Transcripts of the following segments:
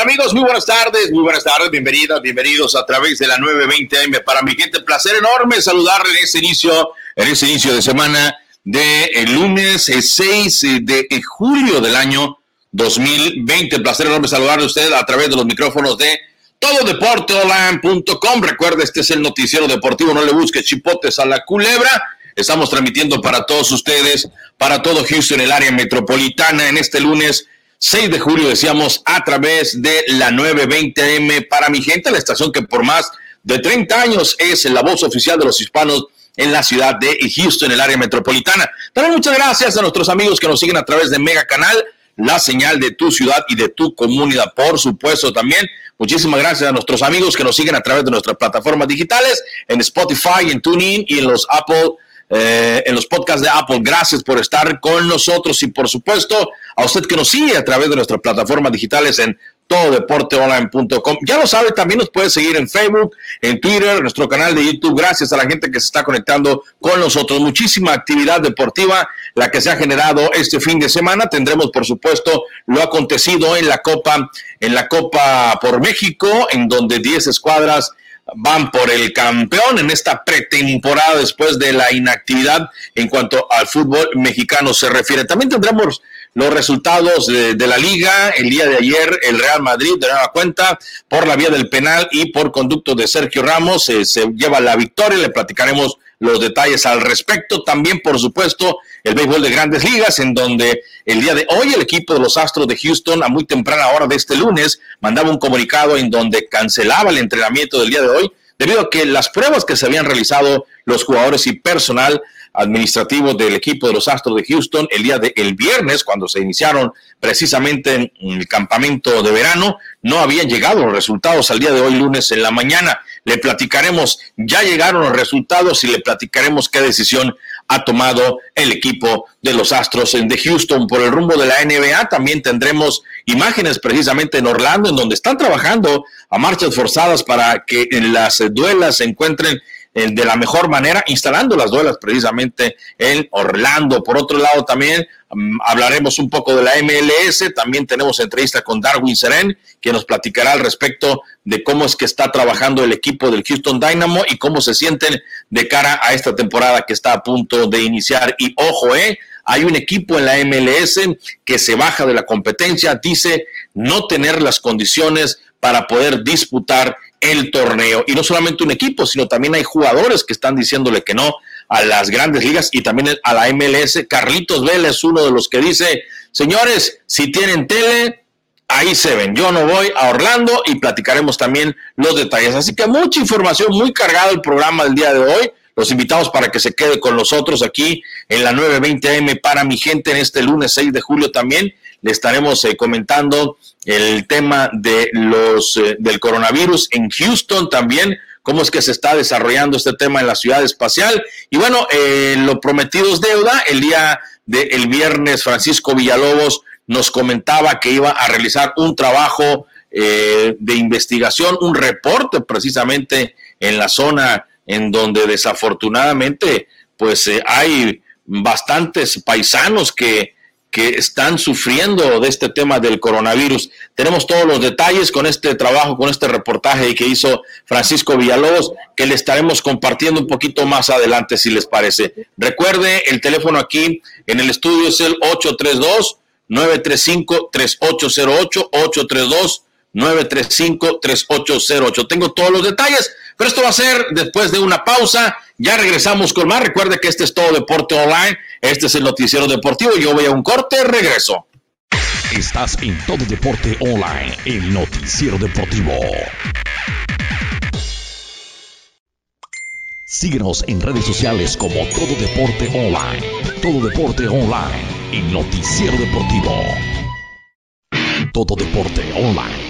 Amigos? Muy buenas tardes, muy buenas tardes, bienvenidas, bienvenidos a través de la 920 AM. Para mi gente, placer enorme saludarle en este inicio, en este inicio de semana de el lunes 6 de julio del año 2020. Placer enorme saludarle a usted a través de los micrófonos de tododeporteonline.com. Recuerde, este es el noticiero deportivo, no le busque chipotes a la culebra. Estamos transmitiendo para todos ustedes, para todo Houston, el área metropolitana, en este lunes 6 de julio, decíamos, a través de la 920M para mi gente, la estación que por más de 30 años es la voz oficial de los hispanos en la ciudad de Houston, en el área metropolitana. También muchas gracias a nuestros amigos que nos siguen a través de Mega Canal, la señal de tu ciudad y de tu comunidad, por supuesto también. Muchísimas gracias a nuestros amigos que nos siguen a través de nuestras plataformas digitales, en Spotify, en TuneIn y en los Apple eh, en los podcasts de Apple. Gracias por estar con nosotros y por supuesto a usted que nos sigue a través de nuestras plataformas digitales en tododeporteonline.com. Ya lo sabe, también nos puede seguir en Facebook, en Twitter, nuestro canal de YouTube. Gracias a la gente que se está conectando con nosotros. Muchísima actividad deportiva la que se ha generado este fin de semana. Tendremos, por supuesto, lo acontecido en la Copa, en la Copa por México, en donde 10 escuadras van por el campeón en esta pretemporada después de la inactividad en cuanto al fútbol mexicano se refiere. También tendremos los resultados de, la liga. El día de ayer el Real Madrid de nueva cuenta por la vía del penal y por conducto de Sergio Ramos eh, se lleva la victoria. Le platicaremos los detalles al respecto. También, por supuesto, el béisbol de grandes ligas, en donde el día de hoy el equipo de los Astros de Houston, a muy temprana hora de este lunes, mandaba un comunicado en donde cancelaba el entrenamiento del día de hoy, debido a que las pruebas que se habían realizado los jugadores y personal administrativo del equipo de los Astros de Houston el día de el viernes, cuando se iniciaron precisamente en el campamento de verano, no habían llegado los resultados al día de hoy lunes en la mañana. Le platicaremos, ya llegaron los resultados y le platicaremos qué decisión ha tomado el equipo de los Astros de Houston por el rumbo de la NBA. También tendremos imágenes precisamente en Orlando, en donde están trabajando a marchas forzadas para que en las duelas se encuentren de la mejor manera, instalando las duelas precisamente en Orlando. Por otro lado, también mm, hablaremos un poco de la MLS. También tenemos entrevista con Darwin Seren, que nos platicará al respecto de cómo es que está trabajando el equipo del Houston Dynamo y cómo se sienten de cara a esta temporada que está a punto de iniciar. Y ojo, eh, hay un equipo en la MLS que se baja de la competencia, dice no tener las condiciones para poder disputar el torneo. Y no solamente un equipo, sino también hay jugadores que están diciéndole que no a las grandes ligas y también a la MLS. Carlitos Vélez uno de los que dice, señores, si tienen tele, ahí se ven. Yo no voy a Orlando y platicaremos también los detalles. Así que mucha información, muy cargado el programa del día de hoy. Los invitamos para que se quede con nosotros aquí en la 920 AM para mi gente en este lunes 6 de julio también le estaremos eh, comentando el tema de los eh, del coronavirus en Houston también cómo es que se está desarrollando este tema en la ciudad espacial. Y bueno eh, lo prometido es deuda. El día del viernes Francisco Villalobos nos comentaba que iba a realizar un trabajo de investigación un reporte precisamente en la zona en donde desafortunadamente pues hay bastantes paisanos que que están sufriendo de este tema del coronavirus. Tenemos todos los detalles con este trabajo, con este reportaje que hizo Francisco Villalobos, que le estaremos compartiendo un poquito más adelante, si les parece. Recuerde, el teléfono aquí en el estudio es el 832-935-3808, 832 935-3808. Tengo todos los detalles, pero esto va a ser después de una pausa. Ya regresamos con más. Recuerde que este es todo Deporte Online. Este es el noticiero deportivo. Yo voy a un corte, regreso. Estás en Todo Deporte Online, el noticiero deportivo. Síguenos en redes sociales como Todo Deporte Online. Todo Deporte Online, el noticiero deportivo. Todo Deporte Online,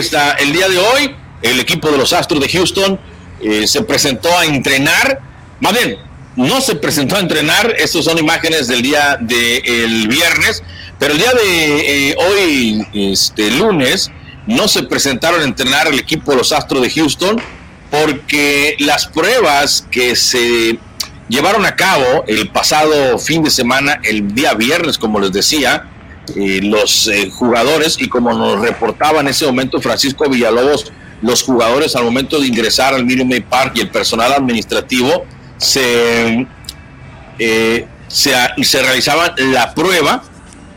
El día de hoy, el equipo de los Astros de Houston eh, se presentó a entrenar, más no se presentó a entrenar, estas son imágenes del día del viernes, pero el día de eh, hoy, este lunes, no se presentaron a entrenar el equipo de los Astros de Houston porque las pruebas que se llevaron a cabo el pasado fin de semana, el día viernes, como les decía, eh, los eh, jugadores y como nos reportaba en ese momento Francisco Villalobos, los jugadores al momento de ingresar al Minute Maid Park y el personal administrativo se, eh, se, se realizaban la prueba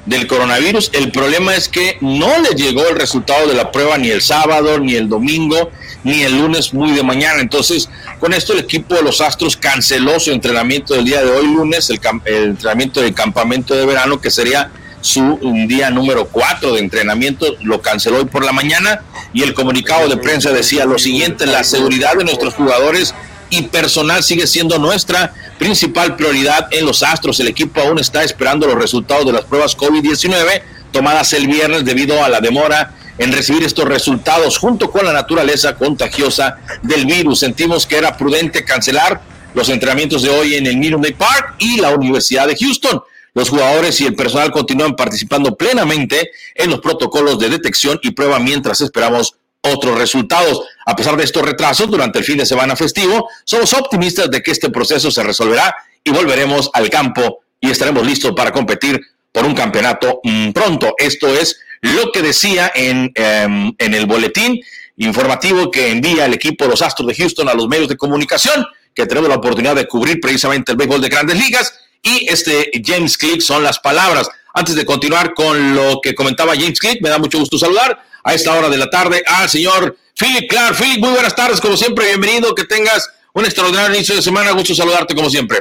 del coronavirus. El problema es que no le llegó el resultado de la prueba ni el sábado, ni el domingo, ni el lunes muy de mañana. Entonces, con esto el equipo de los Astros canceló su entrenamiento del día de hoy, lunes, el, entrenamiento del campamento de verano, que sería su día número 4 de entrenamiento, lo canceló hoy por la mañana y el comunicado de prensa decía lo siguiente, la seguridad de nuestros jugadores y personal sigue siendo nuestra principal prioridad en los Astros. El equipo aún está esperando los resultados de las pruebas COVID-19 tomadas el viernes debido a la demora en recibir estos resultados junto con la naturaleza contagiosa del virus. Sentimos que era prudente cancelar los entrenamientos de hoy en el Minute Park y la Universidad de Houston. Los jugadores y el personal continúan participando plenamente en los protocolos de detección y prueba mientras esperamos otros resultados. A pesar de estos retrasos durante el fin de semana festivo, somos optimistas de que este proceso se resolverá y volveremos al campo y estaremos listos para competir por un campeonato mm, pronto. Esto es lo que decía en, em, en el boletín informativo que envía el equipo los Astros de Houston a los medios de comunicación, que tenemos la oportunidad de cubrir precisamente el béisbol de grandes ligas. Y este James Click son las palabras. Antes de continuar con lo que comentaba James Click, me da mucho gusto saludar a esta hora de la tarde al señor Philip Clark. Philip, muy buenas tardes, como siempre, bienvenido, que tengas un extraordinario inicio de semana, gusto saludarte como siempre.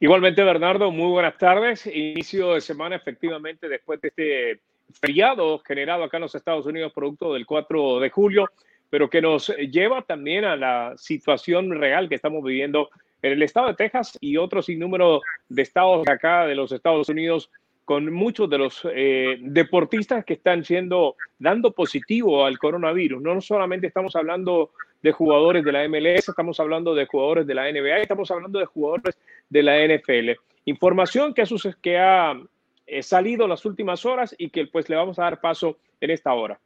Igualmente, Bernardo, muy buenas tardes. Inicio de semana, efectivamente, después de este feriado generado acá en los Estados Unidos, producto del 4 de julio, pero que nos lleva también a la situación real que estamos viviendo en el estado de Texas y otros sinnúmero de estados acá de los Estados Unidos con muchos de los eh, deportistas que están siendo dando positivo al coronavirus. No solamente estamos hablando de jugadores de la MLS, estamos hablando de jugadores de la NBA, estamos hablando de jugadores de la NFL. Información que, que ha eh, salido en las últimas horas y que pues le vamos a dar paso en esta hora.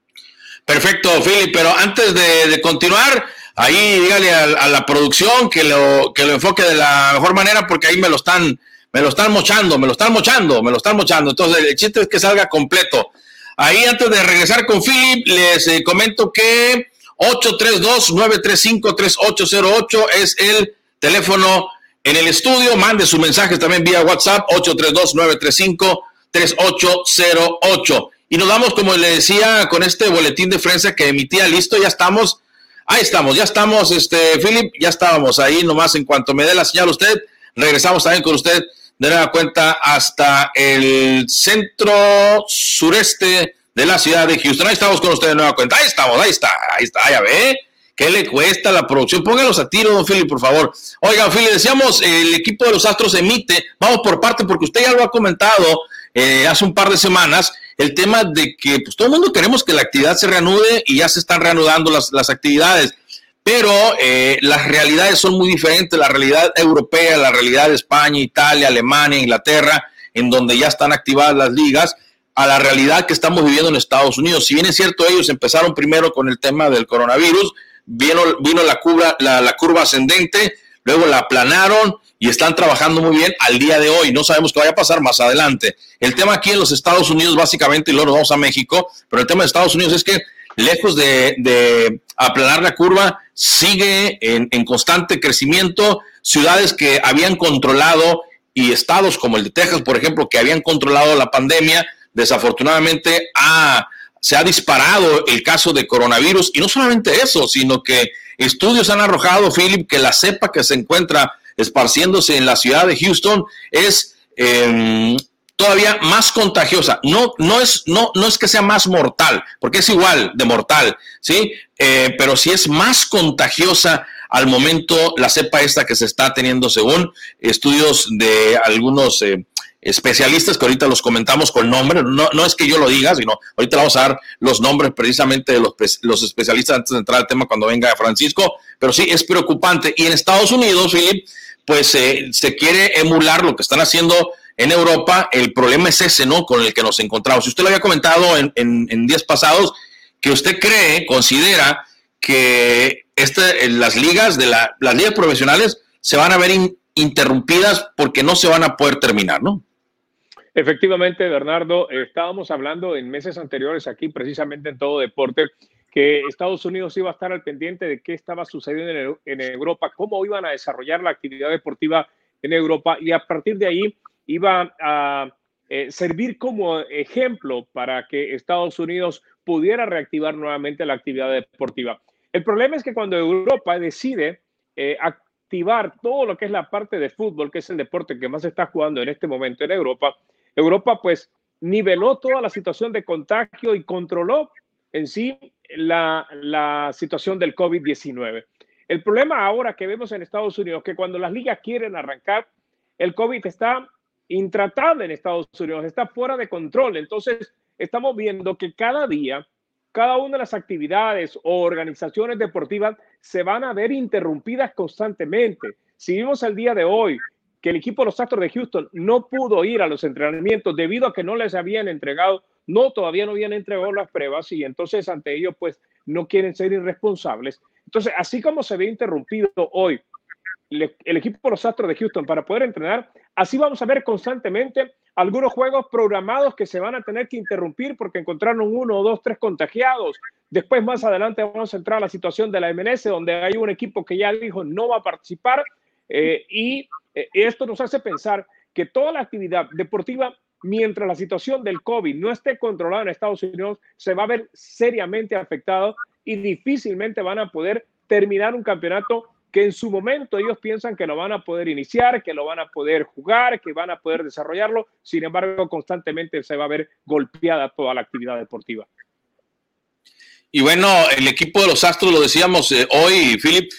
Perfecto, Philip, pero antes de, continuar, ahí dígale a, a, la producción que lo, que lo enfoque de la mejor manera porque ahí me lo están me lo están mochando, me lo están mochando, me lo están mochando. Entonces, el chiste es que salga completo. Ahí, antes de regresar con Philip, les eh, comento que 832-935-3808 es el teléfono en el estudio. Mande sus mensajes también vía WhatsApp, 832-935-3808. Y nos vamos, como le decía, con este boletín de prensa que emitía. Listo, ya estamos. Ahí estamos, ya estamos, este, Philip, ya estábamos ahí nomás en cuanto me dé la señal usted. Regresamos también con usted de nueva cuenta hasta el centro sureste de la ciudad de Houston. Ahí estamos con ustedes de nueva cuenta. Ahí estamos, ahí está, ahí está, ya ve. ¿Qué le cuesta la producción? Póngalos a tiro, don Philly, por favor. Oiga, Philly, decíamos, el equipo de los Astros emite, vamos por parte, porque usted ya lo ha comentado eh, hace un par de semanas, el tema de que pues, todo el mundo queremos que la actividad se reanude y ya se están reanudando las, actividades pero eh, las realidades son muy diferentes, la realidad europea, la realidad de España, Italia, Alemania, Inglaterra, en donde ya están activadas las ligas, a la realidad que estamos viviendo en Estados Unidos. Si bien es cierto, ellos empezaron primero con el tema del coronavirus, vino, vino la, curva, la, curva ascendente, luego la aplanaron y están trabajando muy bien al día de hoy. No sabemos qué vaya a pasar más adelante. El tema aquí en los Estados Unidos, básicamente, y luego nos vamos a México, pero el tema de Estados Unidos es que lejos de, aplanar la curva, sigue en, en, constante crecimiento. Ciudades que habían controlado y estados como el de Texas, por ejemplo, que habían controlado la pandemia, desafortunadamente ha, se ha disparado el caso de coronavirus. Y no solamente eso, sino que estudios han arrojado, Philip, que la cepa que se encuentra esparciéndose en la ciudad de Houston es em, todavía más contagiosa. No, no, es, no, no es que sea más mortal, porque es igual de mortal, ¿sí? Eh, pero sí es más contagiosa al momento la cepa esta que se está teniendo según estudios de algunos eh, especialistas que ahorita los comentamos con nombre, no, no es que yo lo diga, sino ahorita vamos a dar los nombres precisamente de los, los especialistas antes de entrar al tema cuando venga Francisco, pero sí es preocupante. Y en Estados Unidos, Philip, pues eh, se quiere emular lo que están haciendo en Europa. El problema es ese, ¿no? Con el que nos encontramos. Si usted lo había comentado en, en, días pasados, que usted cree, considera que este, las ligas de la, las ligas profesionales se van a ver interrumpidas porque no se van a poder terminar, ¿no? Efectivamente, Bernardo, estábamos hablando en meses anteriores aquí, precisamente en todo deporte, que Estados Unidos iba a estar al pendiente de qué estaba sucediendo en, Europa, cómo iban a desarrollar la actividad deportiva en Europa y a partir de ahí iba a eh, servir como ejemplo para que Estados Unidos pudiera reactivar nuevamente la actividad deportiva. El problema es que cuando Europa decide eh, activar todo lo que es la parte de fútbol, que es el deporte que más está jugando en este momento en Europa, Europa pues niveló toda la situación de contagio y controló en sí la, situación del COVID-19. El problema ahora que vemos en Estados Unidos, que cuando las ligas quieren arrancar, el COVID está intratable en Estados Unidos, está fuera de control. Entonces, estamos viendo que cada día, cada una de las actividades o organizaciones deportivas se van a ver interrumpidas constantemente. Si vimos el día de hoy que el equipo de los Astros de Houston no pudo ir a los entrenamientos debido a que no les habían entregado no, todavía no habían entregado las pruebas y entonces ante ellos pues no quieren ser irresponsables. Entonces, así como se ve interrumpido hoy el equipo de los Astros de Houston para poder entrenar, así vamos a ver constantemente algunos juegos programados que se van a tener que interrumpir porque encontraron uno, dos, tres contagiados. Después, más adelante, vamos a entrar a la situación de la MLS, donde hay un equipo que ya dijo no va a participar. Eh, y eh, esto nos hace pensar que toda la actividad deportiva mientras la situación del COVID no esté controlada en Estados Unidos, se va a ver seriamente afectado y difícilmente van a poder terminar un campeonato que en su momento ellos piensan que lo van a poder iniciar, que lo van a poder jugar, que van a poder desarrollarlo. Sin embargo, constantemente se va a ver golpeada toda la actividad deportiva. Y bueno, el equipo de los Astros, lo decíamos eh, hoy, Philip,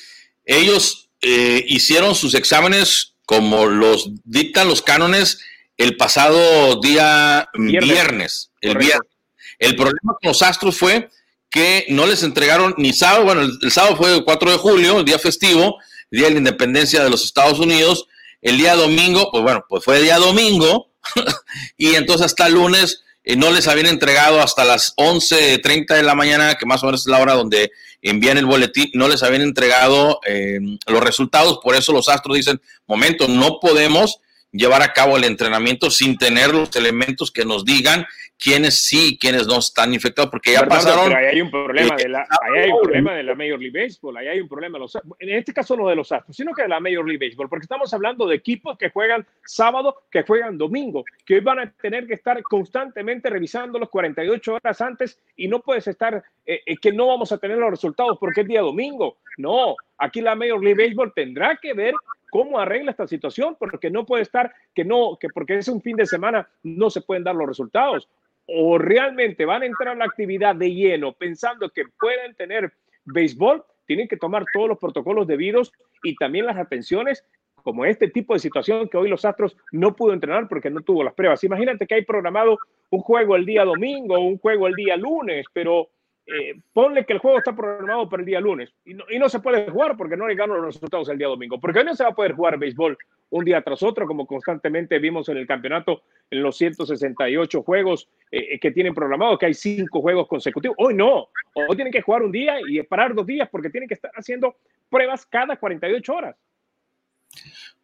ellos eh, hicieron sus exámenes como los dictan los cánones el pasado día viernes. el, viernes. el problema con los Astros fue que no les entregaron ni sábado, bueno, el, sábado fue el 4 de julio, el día festivo, el día de la independencia de los Estados Unidos, el día domingo, pues bueno, pues fue el día domingo, y entonces hasta el lunes eh, no les habían entregado hasta las 11.30 de la mañana, que más o menos es la hora donde envían el boletín, no les habían entregado eh, los resultados, por eso los Astros dicen, momento, no podemos llevar a cabo el entrenamiento sin tener los elementos que nos digan quiénes sí y quiénes no están infectados, porque ya pasaron. Pero ahí hay un problema, de la, ahí hay un problema de la Major League Baseball, ahí hay un problema, los, en este caso no de los Astros, sino que de la Major League Baseball, porque estamos hablando de equipos que juegan sábado, que juegan domingo, que hoy van a tener que estar constantemente revisando los 48 horas antes y no puedes estar, eh, eh, que no vamos a tener los resultados porque es día domingo. No, aquí la Major League Baseball tendrá que ver cómo arregla esta situación, porque no puede estar que no, que porque es un fin de semana no se pueden dar los resultados. O realmente van a entrar a la actividad de lleno pensando que pueden tener béisbol, tienen que tomar todos los protocolos debidos y también las atenciones como este tipo de situación que hoy los Astros no pudo entrenar porque no tuvo las pruebas. Imagínate que hay programado un juego el día domingo, un juego el día lunes, pero eh, ponle que el juego está programado para el día lunes y no, se puede jugar porque no le ganan los resultados el día domingo. Porque hoy no se va a poder jugar béisbol un día tras otro, como constantemente vimos en el campeonato en los 168 juegos eh, que tienen programado, que hay cinco juegos consecutivos. Hoy no, hoy tienen que jugar un día y parar dos días porque tienen que estar haciendo pruebas cada 48 horas.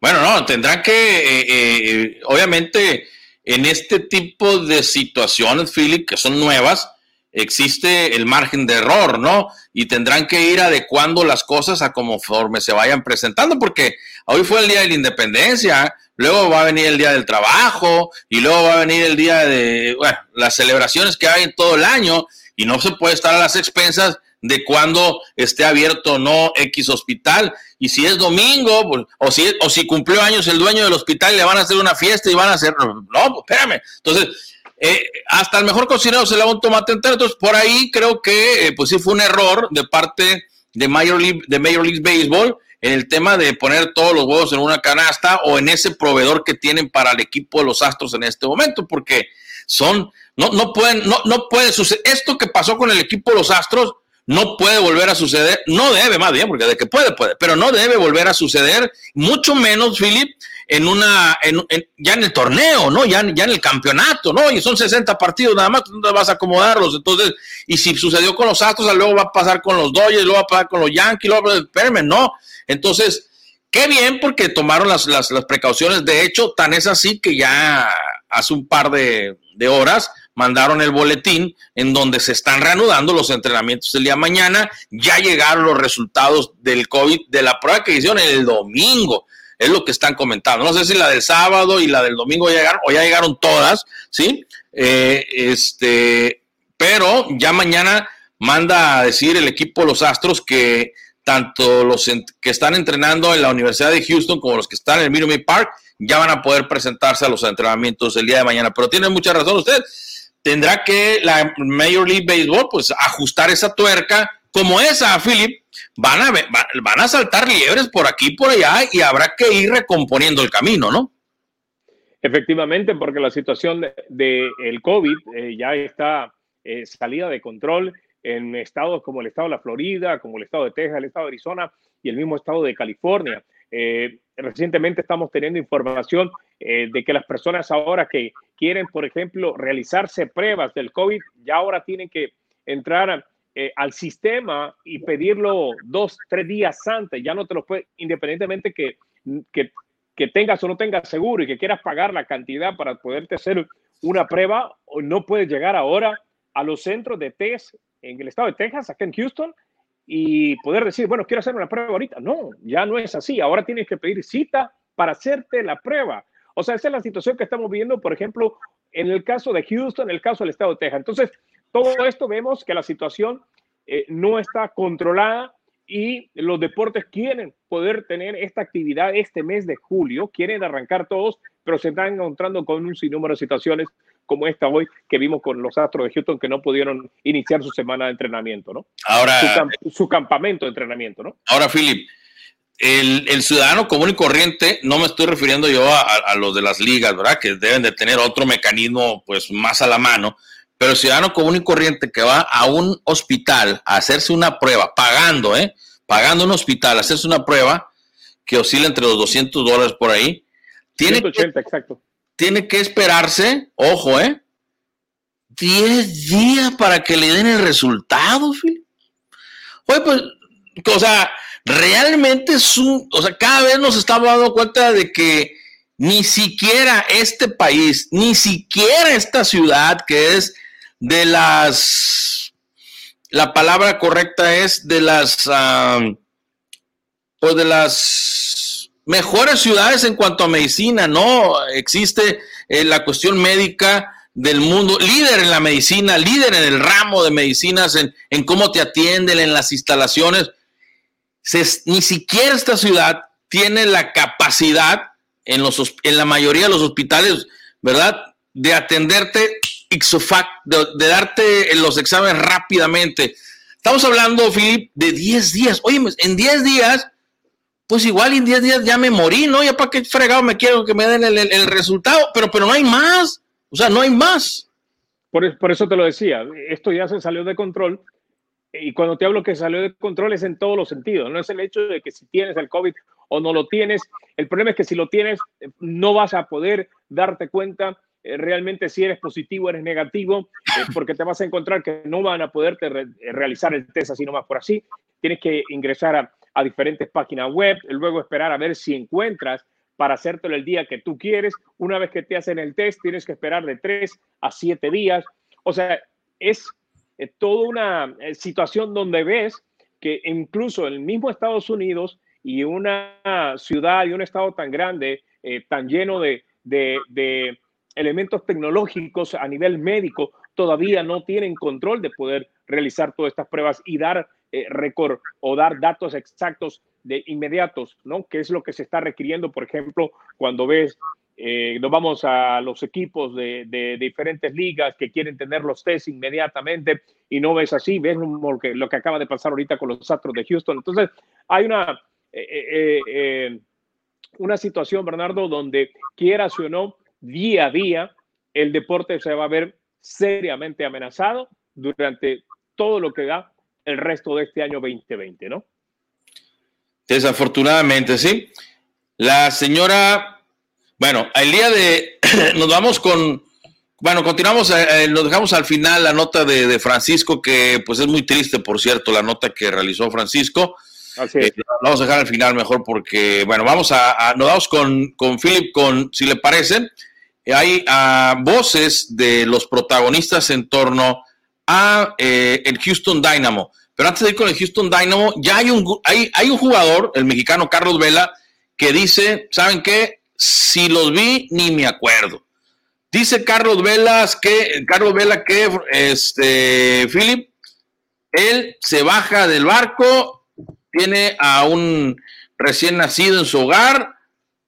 Bueno, no, tendrán que, eh, eh, obviamente, en este tipo de situaciones, Philip, que son nuevas, existe el margen de error, ¿no? Y tendrán que ir adecuando las cosas a conforme se vayan presentando, porque hoy fue el Día de la Independencia, luego va a venir el Día del Trabajo, y luego va a venir el Día de, bueno, las celebraciones que hay en todo el año, y no se puede estar a las expensas de cuando esté abierto o no X hospital. Y si es domingo, pues, o, si, o si cumplió años el dueño del hospital, le van a hacer una fiesta y van a hacer. No, pues, espérame. Entonces, eh, hasta el mejor cocinero se le va un tomate entero. Entonces, por ahí creo que, eh, pues sí fue un error de parte de Major, League, de Major League Baseball en el tema de poner todos los huevos en una canasta o en ese proveedor que tienen para el equipo de los Astros en este momento, porque son, no, no pueden, no, no puede suceder. Esto que pasó con el equipo de los Astros no puede volver a suceder, no debe más bien, porque de que puede, puede, pero no debe volver a suceder, mucho menos, Philip, en una, en, ya en el torneo, ¿no? Ya, ya en el campeonato, ¿no? Y son 60 partidos nada más, te vas a acomodarlos, entonces, y si sucedió con los Astros, luego va a pasar con los Dodgers, luego va a pasar con los Yankees, luego, espérame, no, entonces, qué bien porque tomaron las, las, las precauciones, de hecho, tan es así que ya hace un par de horas, mandaron el boletín en donde se están reanudando los entrenamientos el día de mañana. Ya llegaron los resultados del COVID de la prueba que hicieron el domingo. Es lo que están comentando. No sé si la del sábado y la del domingo llegaron o ya llegaron todas, ¿sí? Eh, este, pero ya mañana manda a decir el equipo los Astros que tanto los que están entrenando en la Universidad de Houston como los que están en el Minute Park ya van a poder presentarse a los entrenamientos el día de mañana. Pero tiene mucha razón usted tendrá que la Major League Baseball pues ajustar esa tuerca como esa, Philip, van a, van a saltar liebres por aquí y por allá y habrá que ir recomponiendo el camino, ¿no? Efectivamente, porque la situación del de, el COVID eh, ya está eh, salida de control en estados como el estado de la Florida, como el estado de Texas, el estado de Arizona y el mismo estado de California. Eh, recientemente estamos teniendo información eh, de que las personas ahora que quieren, por ejemplo, realizarse pruebas del COVID, ya ahora tienen que entrar eh, al sistema y pedirlo dos, tres días antes. Ya no te lo puede, independientemente que, que, que tengas o no tengas seguro y que quieras pagar la cantidad para poderte hacer una prueba, no puedes llegar ahora a los centros de test en el estado de Texas, acá en Houston, y poder decir, bueno, quiero hacer una prueba ahorita. No, ya no es así. Ahora tienes que pedir cita para hacerte la prueba. O sea, esa es la situación que estamos viendo, por ejemplo, en el caso de Houston, en el caso del estado de Texas. Entonces, todo esto vemos que la situación eh, no está controlada y los deportes quieren poder tener esta actividad este mes de julio, quieren arrancar todos, pero se están encontrando con un sinnúmero de situaciones como esta hoy que vimos con los Astros de Houston que no pudieron iniciar su semana de entrenamiento, ¿no? Ahora. Su, campamento de entrenamiento, ¿no? Ahora, Philip, el, ciudadano común y corriente, no me estoy refiriendo yo a, los de las ligas, ¿verdad? Que deben de tener otro mecanismo, pues, más a la mano. Pero el ciudadano común y corriente que va a un hospital a hacerse una prueba, pagando, ¿eh? Pagando un hospital, a hacerse una prueba que oscila entre los 200 dólares por ahí. Tiene 180, exacto tiene que esperarse, ojo, ¿eh? 10 días para que le den el resultado, Phil. Oye, pues, o sea, realmente es un, o sea, cada vez nos estamos dando cuenta de que ni siquiera este país, ni siquiera esta ciudad que es de las, la palabra correcta es de las, o de las mejores ciudades en cuanto a medicina, ¿no? Existe eh, la cuestión médica del mundo, líder en la medicina, líder en el ramo de medicinas, en, cómo te atienden, en las instalaciones. Ni siquiera esta ciudad tiene la capacidad en, los, en la mayoría de los hospitales, ¿verdad? De atenderte de, de darte los exámenes rápidamente. Estamos hablando, Philip, de 10 días. Oye, en 10 días pues igual en 10 días ya me morí, ¿no? Ya para qué fregado me quiero que me den el, resultado, pero, pero no hay más, o sea, no hay más. Por, por, eso te lo decía, esto ya se salió de control y cuando te hablo que salió de control es en todos los sentidos, no es el hecho de que si tienes el COVID o no lo tienes, el problema es que si lo tienes no vas a poder darte cuenta eh, realmente si eres positivo, eres negativo, eh, porque te vas a encontrar que no van a poderte realizar el test así nomás por así, tienes que ingresar a, a diferentes páginas web, luego esperar a ver si encuentras para hacértelo el día que tú quieres. Una vez que te hacen el test, tienes que esperar de tres a siete días. O sea, es eh, toda una eh, situación donde ves que incluso el mismo Estados Unidos y una ciudad y un estado tan grande, eh, tan lleno de, de, elementos tecnológicos a nivel médico, todavía no tienen control de poder realizar todas estas pruebas y dar récord o dar datos exactos de inmediatos, ¿no? Que es lo que se está requiriendo, por ejemplo, cuando ves, eh, nos vamos a los equipos de, diferentes ligas que quieren tener los test inmediatamente y no ves así, ves lo que, acaba de pasar ahorita con los Astros de Houston. Entonces, hay una, eh, eh, una situación, Bernardo, donde quieras o no, día a día, el deporte se va a ver seriamente amenazado durante todo lo que da el resto de este año 2020, ¿no? Desafortunadamente, sí. La señora, bueno, el día de, nos vamos con, bueno, continuamos, eh, eh, nos dejamos al final la nota de, Francisco, que pues es muy triste, por cierto, la nota que realizó Francisco. Así es. Eh, vamos a dejar al final mejor porque, bueno, vamos a, nos vamos con, con Philip, con, si le parece, hay ah, voces de los protagonistas en torno a el Houston Dynamo. Pero antes de ir con el Houston Dynamo, ya hay un, hay, hay un jugador, el mexicano Carlos Vela, que dice, ¿saben qué? Si los vi, ni me acuerdo. Dice Carlos Velas que, Carlos Vela que, este, Philip, él se baja del barco, tiene a un recién nacido en su hogar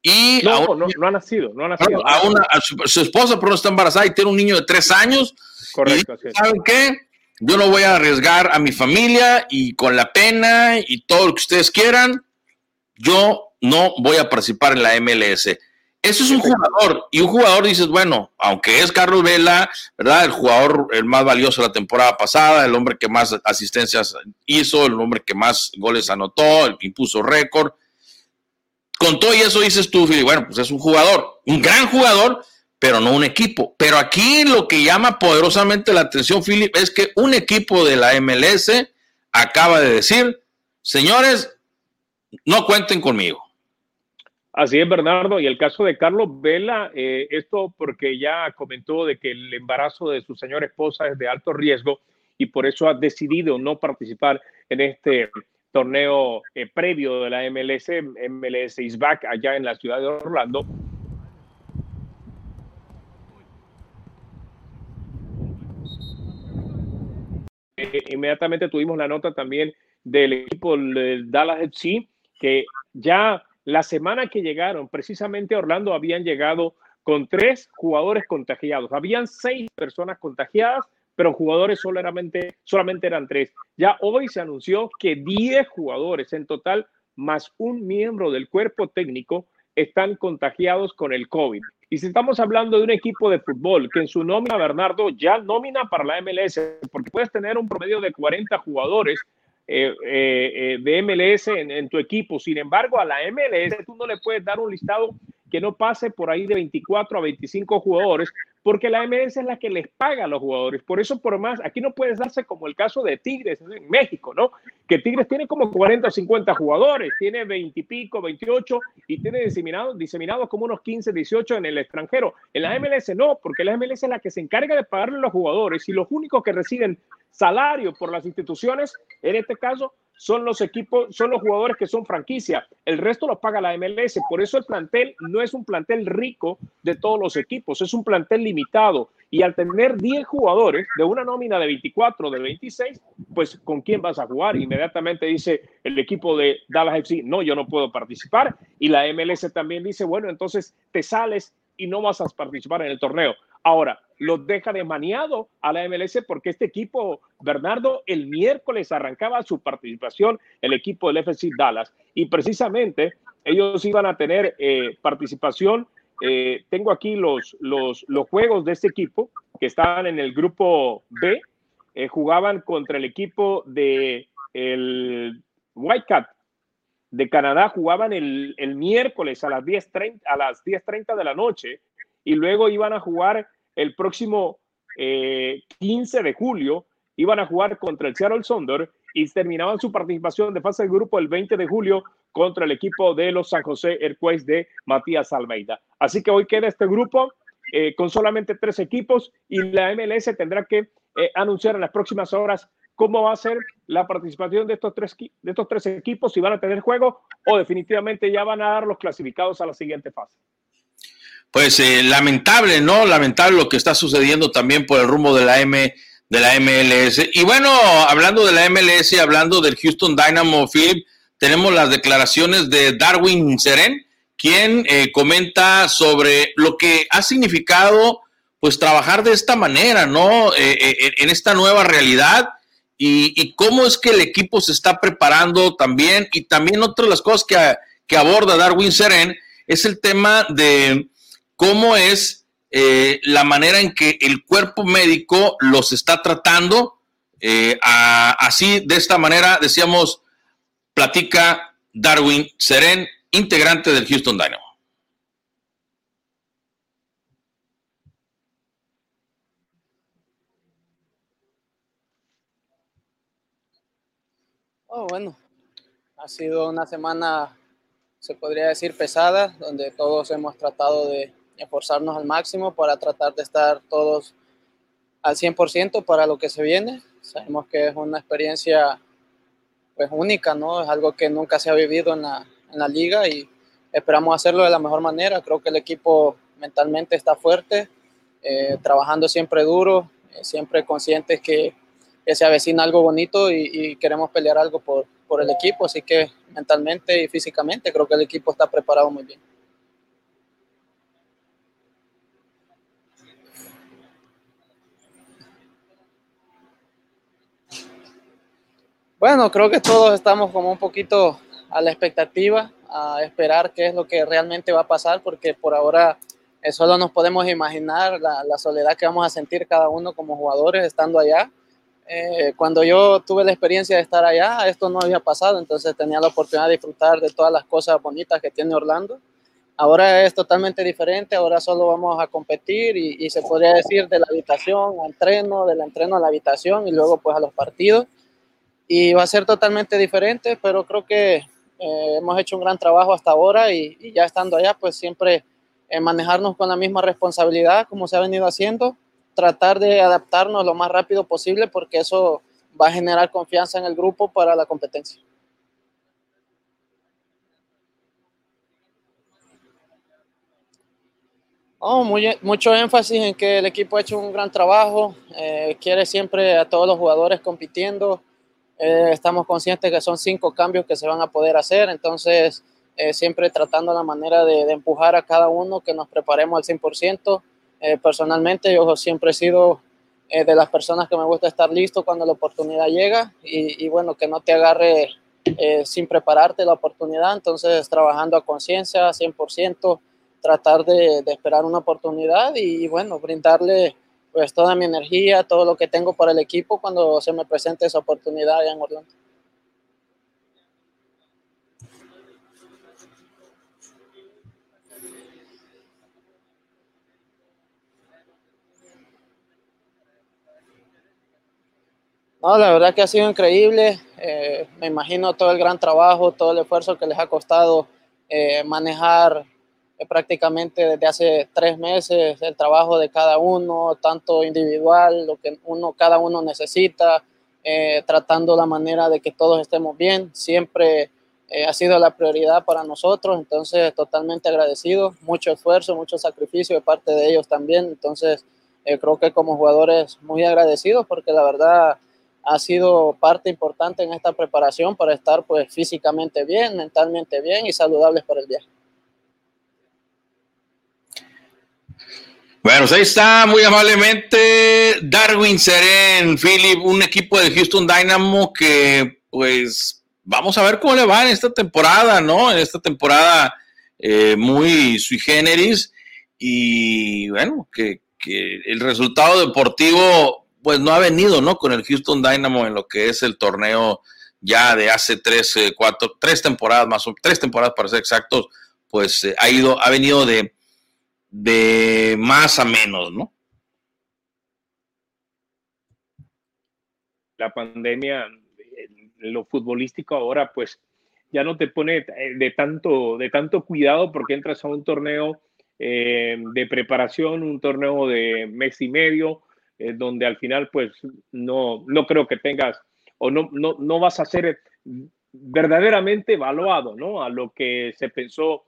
y... No, no, no, ha nacido, no ha nacido. A, una, su, esposa, pero no está embarazada y tiene un niño de tres años. Correcto. ¿Saben qué? Yo no voy a arriesgar a mi familia y con la pena y todo lo que ustedes quieran, yo no voy a participar en la MLS. Eso es un jugador y un jugador dices, bueno, aunque es Carlos Vela, ¿verdad? El jugador el más valioso de la temporada pasada, el hombre que más asistencias hizo, el hombre que más goles anotó, el que impuso récord. Con todo y eso dices tú, Fili, bueno, pues es un jugador, un gran jugador, pero no un equipo. Pero aquí lo que llama poderosamente la atención, Philip, es que un equipo de la MLS acaba de decir, señores, no cuenten conmigo. Así es, Bernardo. Y el caso de Carlos Vela, eh, esto porque ya comentó de que el embarazo de su señora esposa es de alto riesgo y por eso ha decidido no participar en este torneo eh, previo de la MLS, MLS is back allá en la ciudad de Orlando. Eh, inmediatamente tuvimos la nota también del equipo del Dallas FC, que ya la semana que llegaron, precisamente a Orlando, habían llegado con tres jugadores contagiados. Habían seis personas contagiadas, pero jugadores solamente, solamente eran tres. Ya hoy se anunció que diez jugadores en total, más un miembro del cuerpo técnico, están contagiados con el COVID. Y si estamos hablando de un equipo de fútbol que en su nómina, Bernardo, ya nómina para la MLS, porque puedes tener un promedio de 40 jugadores eh, eh, eh, de MLS en, en, tu equipo. Sin embargo, a la MLS tú no le puedes dar un listado que no pase por ahí de 24 a 25 jugadores, porque la MLS es la que les paga a los jugadores. Por eso, por más, aquí no puedes darse como el caso de Tigres en México, ¿no? Que Tigres tiene como 40 o 50 jugadores, tiene 20 y pico, 28 y tiene diseminados, diseminados como unos 15, 18 en el extranjero. En la MLS no, porque la MLS es la que se encarga de pagarle a los jugadores y los únicos que reciben salario por las instituciones, en este caso, son los equipos, son los jugadores que son franquicia. El resto lo paga la MLS. Por eso el plantel no es un plantel rico de todos los equipos, es un plantel limitado. Y al tener 10 jugadores de una nómina de 24, de 26, pues ¿con quién vas a jugar? Inmediatamente dice el equipo de Dallas FC, no, yo no puedo participar. Y la MLS también dice, bueno, entonces te sales y no vas a participar en el torneo. Ahora, los deja de maniado a la MLS porque este equipo, Bernardo, el miércoles arrancaba su participación el equipo del FC Dallas. Y precisamente ellos iban a tener eh, participación. Eh, tengo aquí los, los, los, juegos de este equipo que estaban en el grupo B, eh, jugaban contra el equipo de el Whitecat de Canadá, jugaban el, el miércoles a las 10.30 a las 10.30 de la noche y luego iban a jugar el próximo 15 eh, de julio, iban a jugar contra el Seattle Sonder y terminaban su participación de fase de grupo el 20 de julio contra el equipo de los San José Airquays de Matías Almeida. Así que hoy queda este grupo eh, con solamente tres equipos y la MLS tendrá que eh, anunciar en las próximas horas cómo va a ser la participación de estos tres, de estos tres equipos, si van a tener juego o definitivamente ya van a dar los clasificados a la siguiente fase. Pues eh, lamentable, ¿no? Lamentable lo que está sucediendo también por el rumbo de la M de la MLS. Y bueno, hablando de la MLS y hablando del Houston Dynamo, Philip, tenemos las declaraciones de Darwin Seren, quien eh, comenta sobre lo que ha significado pues trabajar de esta manera, ¿no? Eh, en esta nueva realidad y, cómo es que el equipo se está preparando también. Y también otra de las cosas que, que aborda Darwin Seren es el tema de cómo es eh, la manera en que el cuerpo médico los está tratando. Eh, así, de esta manera, decíamos, platica Darwin Seren, integrante del Houston Dynamo. Oh, bueno, ha sido una semana, se podría decir, pesada, donde todos hemos tratado de esforzarnos al máximo para tratar de estar todos al 100% para lo que se viene. Sabemos que es una experiencia pues única, ¿no? Es algo que nunca se ha vivido en la, en la liga y esperamos hacerlo de la mejor manera. Creo que el equipo mentalmente está fuerte, eh, trabajando siempre duro, eh, siempre conscientes que que se avecina algo bonito y, queremos pelear algo por, por, el equipo, así que mentalmente y físicamente creo que el equipo está preparado muy bien. Bueno, creo que todos estamos como un poquito a la expectativa, a esperar qué es lo que realmente va a pasar, porque por ahora solo nos podemos imaginar la, la soledad que vamos a sentir cada uno como jugadores estando allá eh, cuando yo tuve la experiencia de estar allá, esto no había pasado, entonces tenía la oportunidad de disfrutar de todas las cosas bonitas que tiene Orlando. Ahora es totalmente diferente, ahora solo vamos a competir y, se podría decir de la habitación al entreno, del entreno a la habitación y luego pues a los partidos. Y va a ser totalmente diferente, pero creo que eh, hemos hecho un gran trabajo hasta ahora y, ya estando allá pues siempre eh, manejarnos con la misma responsabilidad como se ha venido haciendo tratar de adaptarnos lo más rápido posible porque eso va a generar confianza en el grupo para la competencia. Oh, mucho énfasis en que el equipo ha hecho un gran trabajo, eh, quiere siempre a todos los jugadores compitiendo, eh, estamos conscientes que son cinco cambios que se van a poder hacer, entonces eh, siempre tratando la manera de, de, empujar a cada uno, que nos preparemos al 100%, eh, personalmente yo siempre he sido eh, de las personas que me gusta estar listo cuando la oportunidad llega y, bueno, que no te agarre eh, sin prepararte la oportunidad, entonces trabajando a conciencia 100%, tratar de, esperar una oportunidad y, bueno, brindarle pues toda mi energía, todo lo que tengo para el equipo cuando se me presente esa oportunidad allá en Orlando. No, la verdad que ha sido increíble. Eh, me imagino todo el gran trabajo, todo el esfuerzo que les ha costado eh, manejar prácticamente desde hace tres meses el trabajo de cada uno, tanto individual, lo que uno, cada uno necesita, tratando la manera de que todos estemos bien. Siempre ha sido la prioridad para nosotros, entonces totalmente agradecido. Mucho esfuerzo, mucho sacrificio de parte de ellos también. Entonces creo que como jugadores muy agradecidos porque la verdad ha sido parte importante en esta preparación para estar pues físicamente bien, mentalmente bien y saludables para el viaje. Bueno, pues ahí está muy amablemente Darwin Seren, Philip, un equipo de Houston Dynamo que pues vamos a ver cómo le va en esta temporada, ¿no? En esta temporada eh, muy sui generis y bueno, que, que el resultado deportivo pues no ha venido, ¿no? Con el Houston Dynamo en lo que es el torneo ya de hace tres, eh, cuatro, tres temporadas más o tres temporadas para ser exactos, pues eh, ha ido, ha venido de, de más a menos, ¿no? La pandemia lo futbolístico ahora pues ya no te pone eh, de tanto, de tanto cuidado porque entras a un torneo eh, de preparación, un torneo de mes y medio, eh, donde al final pues no, no creo que tengas o no, no, no vas a ser verdaderamente evaluado ¿no? a lo que se pensó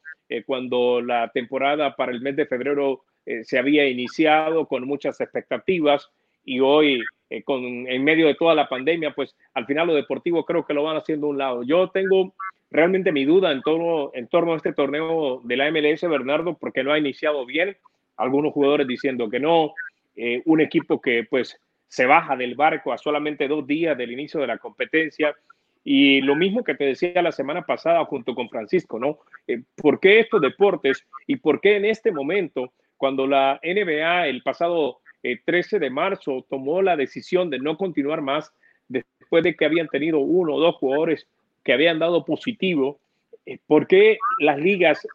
cuando la temporada para el mes de febrero se había iniciado con muchas expectativas y hoy con, en medio de toda la pandemia, pues al final lo deportivo creo que lo van haciendo a un lado. Yo tengo realmente mi duda en torno, en torno a este torneo de la MLS, Bernardo, porque no ha iniciado bien. Algunos jugadores diciendo que no. Eh, un equipo que pues se baja del barco a solamente dos días del inicio de la competencia. Y lo mismo que te decía la semana pasada junto con Francisco, ¿no? Eh, ¿Por qué estos deportes y por qué en este momento, cuando la NBA el pasado 13 eh, de marzo tomó la decisión de no continuar más, después de que habían tenido uno o dos jugadores que habían dado positivo, eh, ¿por qué las ligas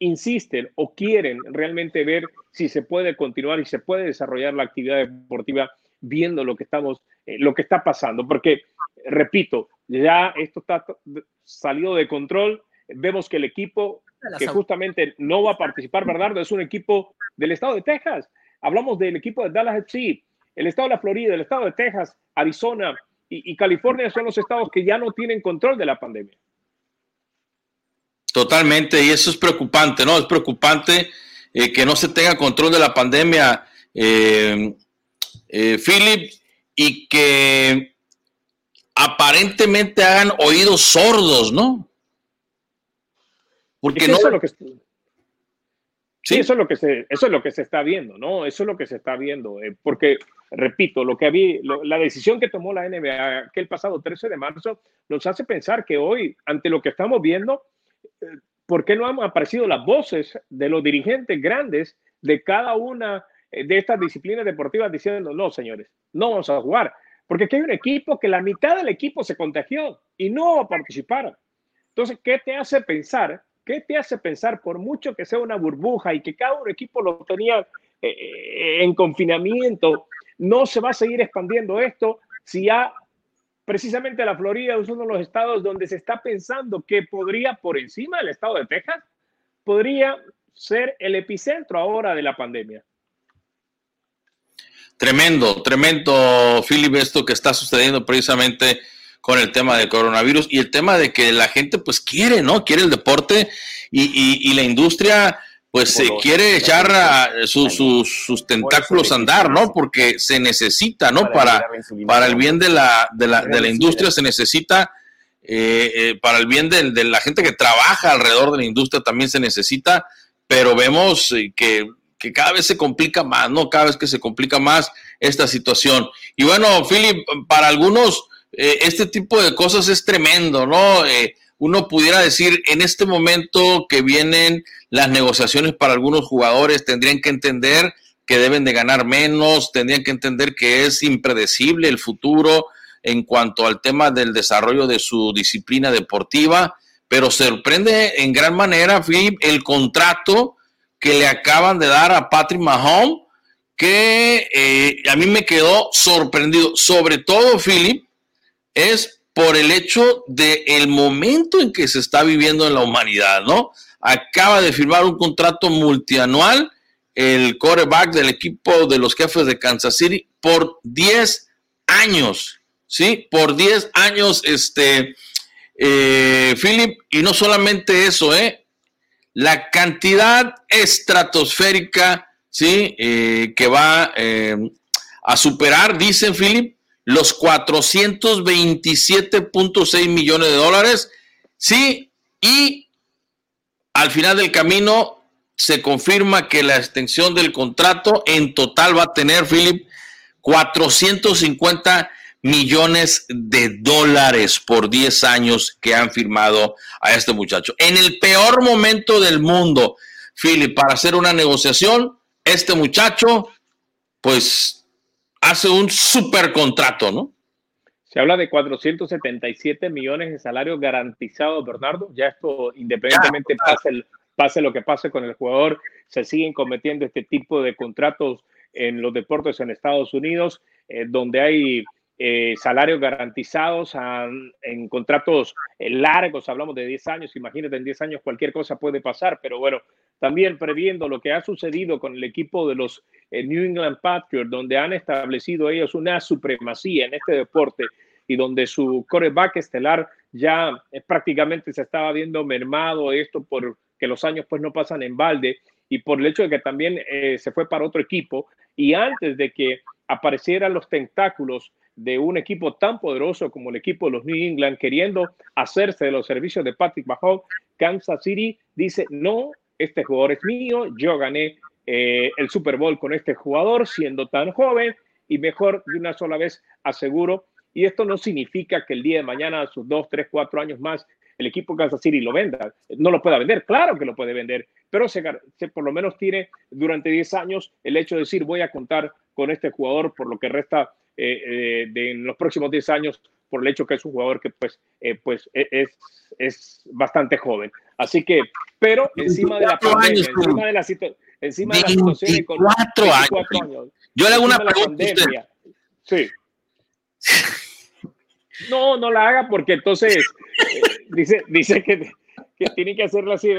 insisten o quieren realmente ver si se puede continuar y se puede desarrollar la actividad deportiva viendo lo que estamos, eh, lo que está pasando? Porque, repito, ya esto está salido de control. Vemos que el equipo que justamente no va a participar, Bernardo, es un equipo del estado de Texas. Hablamos del equipo de Dallas FC, el estado de la Florida, el estado de Texas, Arizona, y, California son los estados que ya no tienen control de la pandemia. Totalmente, y eso es preocupante, ¿no? Es preocupante eh, que no se tenga control de la pandemia, eh, eh, Philip, y que aparentemente hagan oídos sordos, ¿no? Porque no. lo que, Sí, eso es lo que se, eso es lo que se está viendo, ¿no? Eso es lo que se está viendo, eh, porque repito, lo que había, la decisión que tomó la NBA que el pasado 13 de marzo nos hace pensar que hoy, ante lo que estamos viendo, eh, ¿por qué no han aparecido las voces de los dirigentes grandes de cada una de estas disciplinas deportivas diciendo, no, señores, no vamos a jugar? Porque aquí hay un equipo que la mitad del equipo se contagió y no participaron. Entonces, ¿qué te hace pensar ¿Qué te hace pensar, por mucho que sea una burbuja y que cada equipo lo tenía eh, eh, en confinamiento, no se va a seguir expandiendo esto si ya precisamente la Florida es uno de los estados donde se está pensando que podría, por encima del estado de Texas, podría ser el epicentro ahora de la pandemia. Tremendo, tremendo, Philip, esto que está sucediendo precisamente con el tema del coronavirus y el tema de que la gente pues quiere, ¿no? Quiere el deporte y, la industria pues se quiere echar sus tentáculos a andar, ¿no? Porque se necesita, ¿no? Para, para el bien de la, de la, de la industria se necesita, eh, eh, para el bien de, de, la gente que trabaja alrededor de la industria también se necesita, pero vemos eh, que, que cada vez se complica más, ¿no? Cada vez que se complica más esta situación. Y bueno, Philip, para algunos eh, este tipo de cosas es tremendo, ¿no? Eh, uno pudiera decir, en este momento que vienen las negociaciones para algunos jugadores, tendrían que entender que deben de ganar menos, tendrían que entender que es impredecible el futuro en cuanto al tema del desarrollo de su disciplina deportiva, pero sorprende en gran manera, Philip, el contrato que le acaban de dar a Patrick Mahomes, que eh, a mí me quedó sorprendido, sobre todo, Philip, es por el hecho del el momento en que se está viviendo en la humanidad, ¿no? Acaba de firmar un contrato multianual el quarterback del equipo de los jefes de Kansas City por 10 años, ¿sí? Por 10 años, este, eh, Philip, y no solamente eso, ¿eh? La cantidad estratosférica, ¿sí? Eh, que va eh, a superar, dicen Philip, los 427.6 millones de dólares. Sí, y al final del camino se confirma que la extensión del contrato en total va a tener, Philip, 450 millones de dólares por 10 años que han firmado a este muchacho. En el peor momento del mundo, Philip, para hacer una negociación, este muchacho, pues hace un super contrato, ¿no? Se habla de 477 millones de salarios garantizados, Bernardo. Ya esto, independientemente pase, pase lo que pase con el jugador, se siguen cometiendo este tipo de contratos en los deportes en Estados Unidos, eh, donde hay eh, salarios garantizados en contratos eh, largos, hablamos de 10 años, imagínate, en 10 años cualquier cosa puede pasar, pero bueno, también previendo lo que ha sucedido con el equipo de los eh, New England Patriots, donde han establecido ellos una supremacía en este deporte y donde su coreback estelar ya prácticamente se estaba viendo mermado esto porque los años pues no pasan en balde y por el hecho de que también se fue para otro equipo y antes de que aparecieran los tentáculos de un equipo tan poderoso como el equipo de los New England queriendo hacerse de los servicios de Patrick Mahomes, Kansas City dice, no, este jugador es mío, yo gané eh, el Super Bowl con este jugador siendo tan joven y mejor de una sola vez aseguro. Y esto no significa que el día de mañana, a sus dos, tres, cuatro años más, el equipo Kansas City lo venda. No lo pueda vender, claro que lo puede vender, pero se, se, por lo menos tiene durante 10 años el hecho de decir voy a contar con este jugador por lo que resta eh, eh, de en los próximos 10 años por el hecho que es un jugador que pues, eh, pues e, es, es bastante joven. Así que, pero encima de la pandemia, encima de la, encima de la situación 24 años. Yo le hago una pregunta. Sí. No, no la haga porque entonces dice, dice que, que tiene que hacerla así.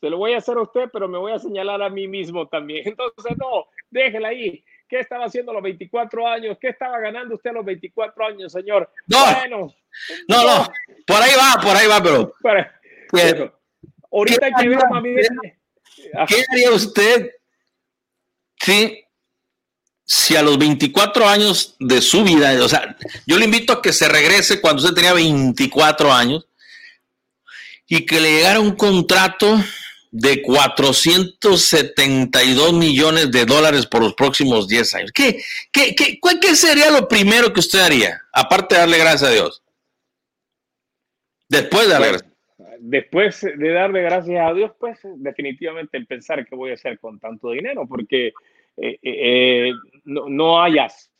Se lo voy a hacer a usted, pero me voy a señalar a mí mismo también. Entonces, no, déjela ahí. ¿Qué estaba haciendo a los 24 años? ¿Qué estaba ganando usted a los 24 años, señor? No, bueno, no, no, por ahí va, por ahí va, pero. Pues, ahorita hay que ver, mami. ¿Qué haría usted si, si a los 24 años de su vida, o sea, yo le invito a que se regrese cuando usted tenía 24 años y que le llegara un contrato de 472 millones de dólares por los próximos 10 años. ¿Qué, qué, qué, qué sería lo primero que usted haría? Aparte de darle gracias a Dios. Después de darle gracias. Después de darle gracias a Dios, pues definitivamente el pensar qué voy a hacer con tanto dinero, porque eh, eh, no, no hayas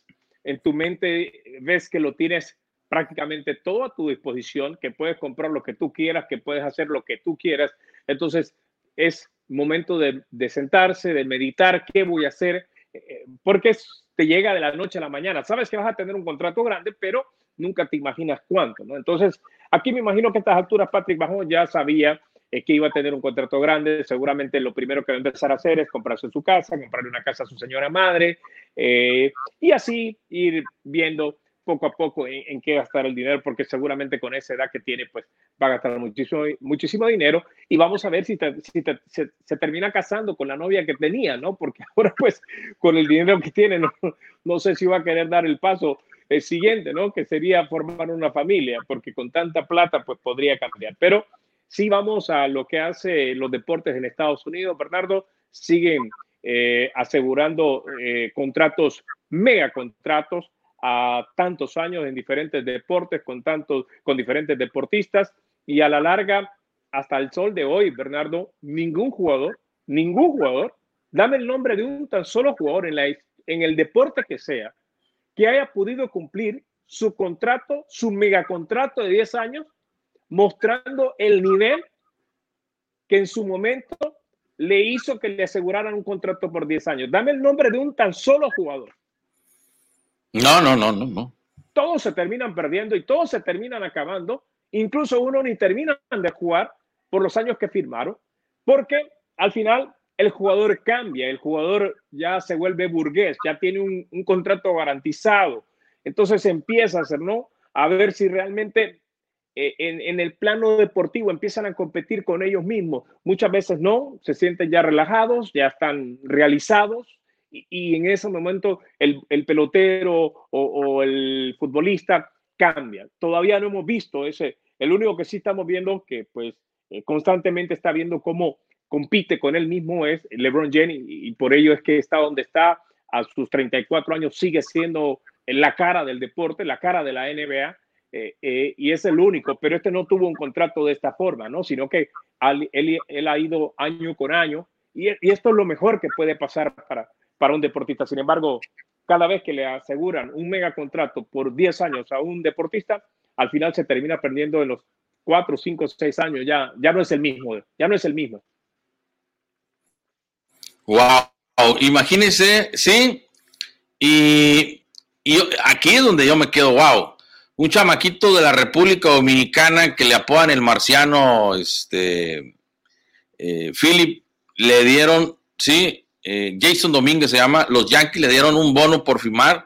en tu mente, ves que lo tienes prácticamente todo a tu disposición, que puedes comprar lo que tú quieras, que puedes hacer lo que tú quieras. Entonces, es momento de, sentarse, de meditar qué voy a hacer, eh, porque te llega de la noche a la mañana. Sabes que vas a tener un contrato grande, pero nunca te imaginas cuánto, ¿no? Entonces, aquí me imagino que a estas alturas Patrick Bajón ya sabía eh, que iba a tener un contrato grande. Seguramente lo primero que va a empezar a hacer es comprarse su casa, comprarle una casa a su señora madre eh, y así ir viendo poco a poco en, qué gastar el dinero, porque seguramente con esa edad que tiene, pues va a gastar muchísimo, muchísimo dinero y vamos a ver si, se, termina casando con la novia que tenía, ¿no? Porque ahora, pues, con el dinero que tiene, no, no sé si va a querer dar el paso el siguiente, ¿no? Que sería formar una familia, porque con tanta plata, pues podría cambiar. Pero si vamos a lo que hace los deportes en Estados Unidos, Bernardo, siguen eh, asegurando eh, contratos, mega contratos, a tantos años en diferentes deportes, con, tantos, con diferentes deportistas, y a la larga, hasta el sol de hoy, Bernardo, ningún jugador, ningún jugador, dame el nombre de un tan solo jugador en, la, en el deporte que sea, que haya podido cumplir su contrato, su megacontrato de 10 años, mostrando el nivel que en su momento le hizo que le aseguraran un contrato por 10 años. Dame el nombre de un tan solo jugador. No, no, no, no, no. Todos se terminan perdiendo y todos se terminan acabando. Incluso uno ni terminan de jugar por los años que firmaron, porque al final el jugador cambia, el jugador ya se vuelve burgués, ya tiene un, contrato garantizado. Entonces empieza a hacer, ¿no? A ver si realmente eh, en, en, el plano deportivo empiezan a competir con ellos mismos. Muchas veces no, se sienten ya relajados, ya están realizados y, en ese momento el, pelotero o, el futbolista cambia. Todavía no hemos visto ese. El único que sí estamos viendo que pues eh, constantemente está viendo cómo compite con él mismo es LeBron James y, por ello es que está donde está. A sus 34 años sigue siendo la cara del deporte, la cara de la NBA. Eh, eh, y es el único, pero este no tuvo un contrato de esta forma, ¿no? Sino que él, él, ha ido año con año y, y, esto es lo mejor que puede pasar para, para un deportista. Sin embargo, cada vez que le aseguran un mega contrato por 10 años a un deportista, al final se termina perdiendo en los 4, 5, 6 años. Ya, ya no es el mismo, ya no es el mismo. Wow, imagínense, sí. Y, y aquí es donde yo me quedo, wow. Un chamaquito de la República Dominicana que le apodan el marciano, este, eh, Philip, le dieron, sí, eh, Jason Domínguez se llama, los Yankees le dieron un bono por firmar.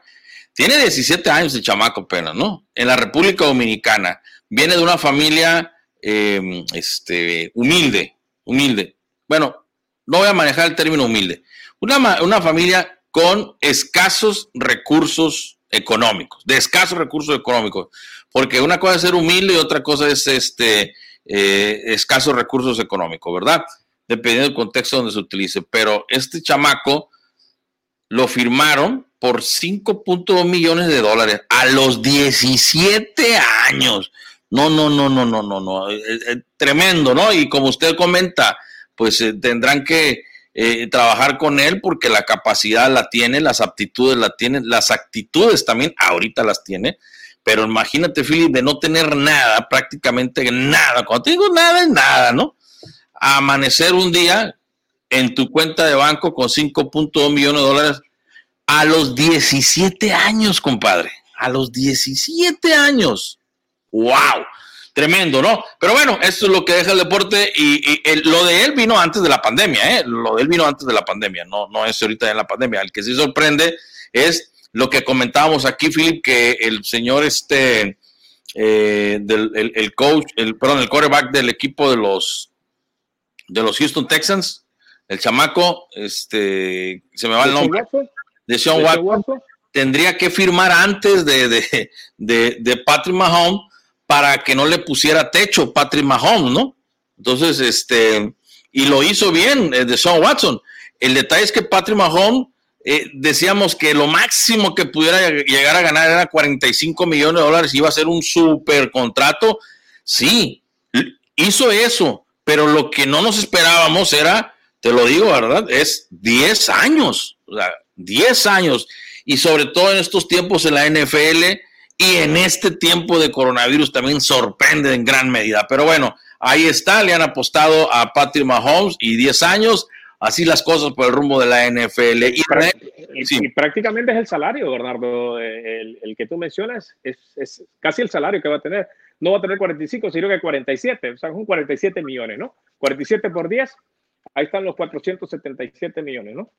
Tiene 17 años de chamaco apenas, ¿no? En la República Dominicana. Viene de una familia em, este, humilde, humilde. Bueno, no voy a manejar el término humilde. Una, una familia con escasos recursos económicos, de escasos recursos económicos, porque una cosa es ser humilde y otra cosa es este eh, escasos recursos económicos, ¿verdad? Dependiendo del contexto donde se utilice. Pero este chamaco lo firmaron por 5.2 millones de dólares a los 17 años. No, no, no, no, no, no, no. Eh, eh, tremendo, ¿no? Y como usted comenta, pues tendrán que trabajar con él porque la capacidad la tiene, las aptitudes la tiene, las actitudes también ahorita las tiene. Pero imagínate, Philip, de no tener nada, prácticamente nada. Cuando te digo nada, es nada, ¿no? Amanecer un día en tu cuenta de banco con 5.2 millones de dólares a los 17 años, compadre. A los 17 años. ¡Wow! Tremendo, ¿no? Pero bueno, esto es lo que deja el deporte y, lo de él vino antes de la pandemia, ¿eh? Lo de él vino antes de la pandemia, no, no es ahorita en la pandemia. El que sí sorprende es lo que comentábamos aquí, Philip, que el señor este, eh, del, el, coach, el, perdón, el quarterback del equipo de los, de los Houston Texans, el chamaco, este, se me va el nombre, de Sean Watson, tendría que firmar antes de, de, de, de Patrick Mahomes para que no le pusiera techo Patrick Mahomes, ¿no? Entonces, este, y lo hizo bien eh, de Sean Watson. El detalle es que Patrick Mahomes eh, decíamos que lo máximo que pudiera llegar a ganar era 45 millones de dólares, iba a ser un super contrato. Sí, hizo eso, pero lo que no nos esperábamos era, te lo digo, ¿verdad? Es 10 años, o sea, 10 años. Y sobre todo en estos tiempos en la NFL y en este tiempo de coronavirus también sorprende en gran medida. Pero bueno, ahí está, le han apostado a Patrick Mahomes y 10 años así las cosas por el rumbo de la NFL. Y, prácticamente es el salario, Bernardo, el, el que tú mencionas, es, es, casi el salario que va a tener. No va a tener 45, sino que 47, o sea, son 47 millones, ¿no? 47 por 10, ahí están los 477 millones, ¿no?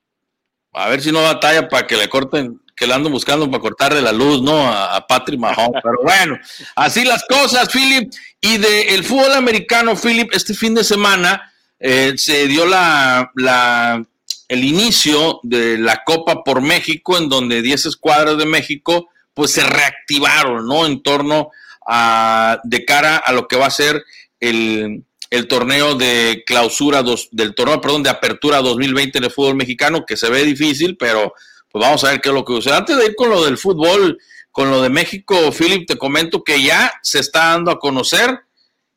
A ver si no batalla para que le corten, que le ando buscando para cortarle la luz, ¿no? A, Patrick Mahomes. Pero bueno, así las cosas, Philip. Y del el fútbol americano, Philip, este fin de semana eh, se dio la, la, el inicio de la Copa por México, en donde 10 escuadras de México pues se reactivaron, ¿no? En torno a, de cara a lo que va a ser el, el torneo de clausura, dos, del torneo, perdón, de apertura 2020 en el fútbol mexicano, que se ve difícil, pero pues vamos a ver qué es lo que sucede. Antes de ir con lo del fútbol, con lo de México, Philip, te comento que ya se está dando a conocer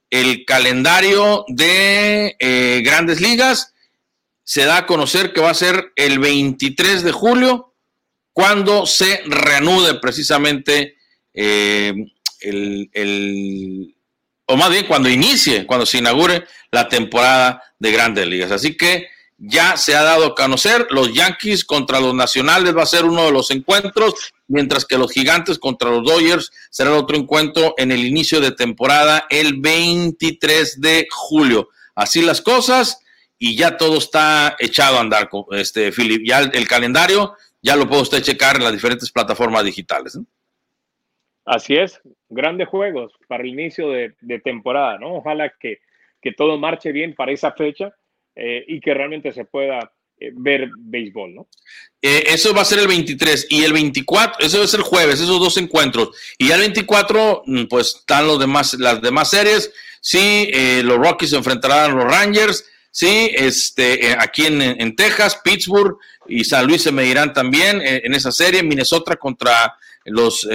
el calendario de eh, grandes ligas. Se da a conocer que va a ser el 23 de julio, cuando se reanude precisamente eh, el, o más bien cuando inicie, cuando se inaugure la temporada de grandes ligas. Así que ya se ha dado a conocer, los Yankees contra los Nacionales va a ser uno de los encuentros, mientras que los Gigantes contra los Dodgers será el otro encuentro en el inicio de temporada el 23 de julio. Así las cosas y ya todo está echado a andar, este Philip. Ya el, calendario ya lo puede usted checar en las diferentes plataformas digitales. Así es, grandes juegos para el inicio de, temporada, ¿no? Ojalá que, que todo marche bien para esa fecha eh, y que realmente se pueda eh, ver béisbol, ¿no? Eh, eso va a ser el 23 y el 24, eso es el jueves, esos dos encuentros. Y ya el 24, mm, pues están los demás, las demás series. Sí, los Rockies se enfrentarán a los Rangers. Sí, este, aquí en, en, Texas, Pittsburgh y San Luis se medirán también en, esa serie. Minnesota contra los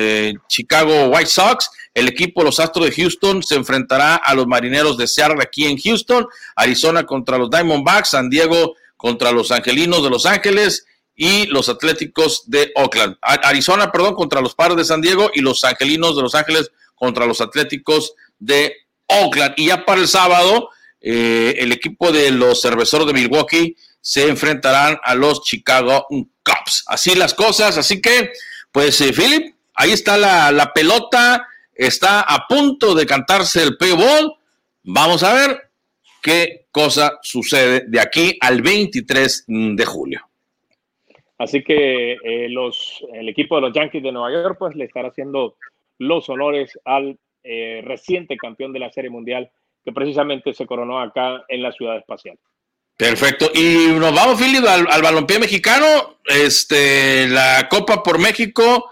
Chicago White Sox el equipo Los Astros de Houston se enfrentará a los Marineros de Seattle aquí en Houston, Arizona contra los Diamondbacks, San Diego contra los Angelinos de Los Ángeles y los Atléticos de Oakland. Arizona, perdón, contra los Padres de San Diego y los Angelinos de Los Ángeles contra los Atléticos de Oakland. Y ya para el sábado, eh, el equipo de los Cerveceros de Milwaukee se enfrentarán a los Chicago Cubs. Así las cosas, así que pues eh, Philip, ahí está la, la, pelota, está a punto de cantarse el payball. Vamos a ver qué cosa sucede de aquí al 23 de julio. Así que eh, los, el equipo de los Yankees de Nueva York pues le estará haciendo los honores al eh, reciente campeón de la Serie Mundial que precisamente se coronó acá en la Ciudad Espacial. Perfecto. Y nos vamos, Philip, al, al balompié mexicano. Este, la Copa por México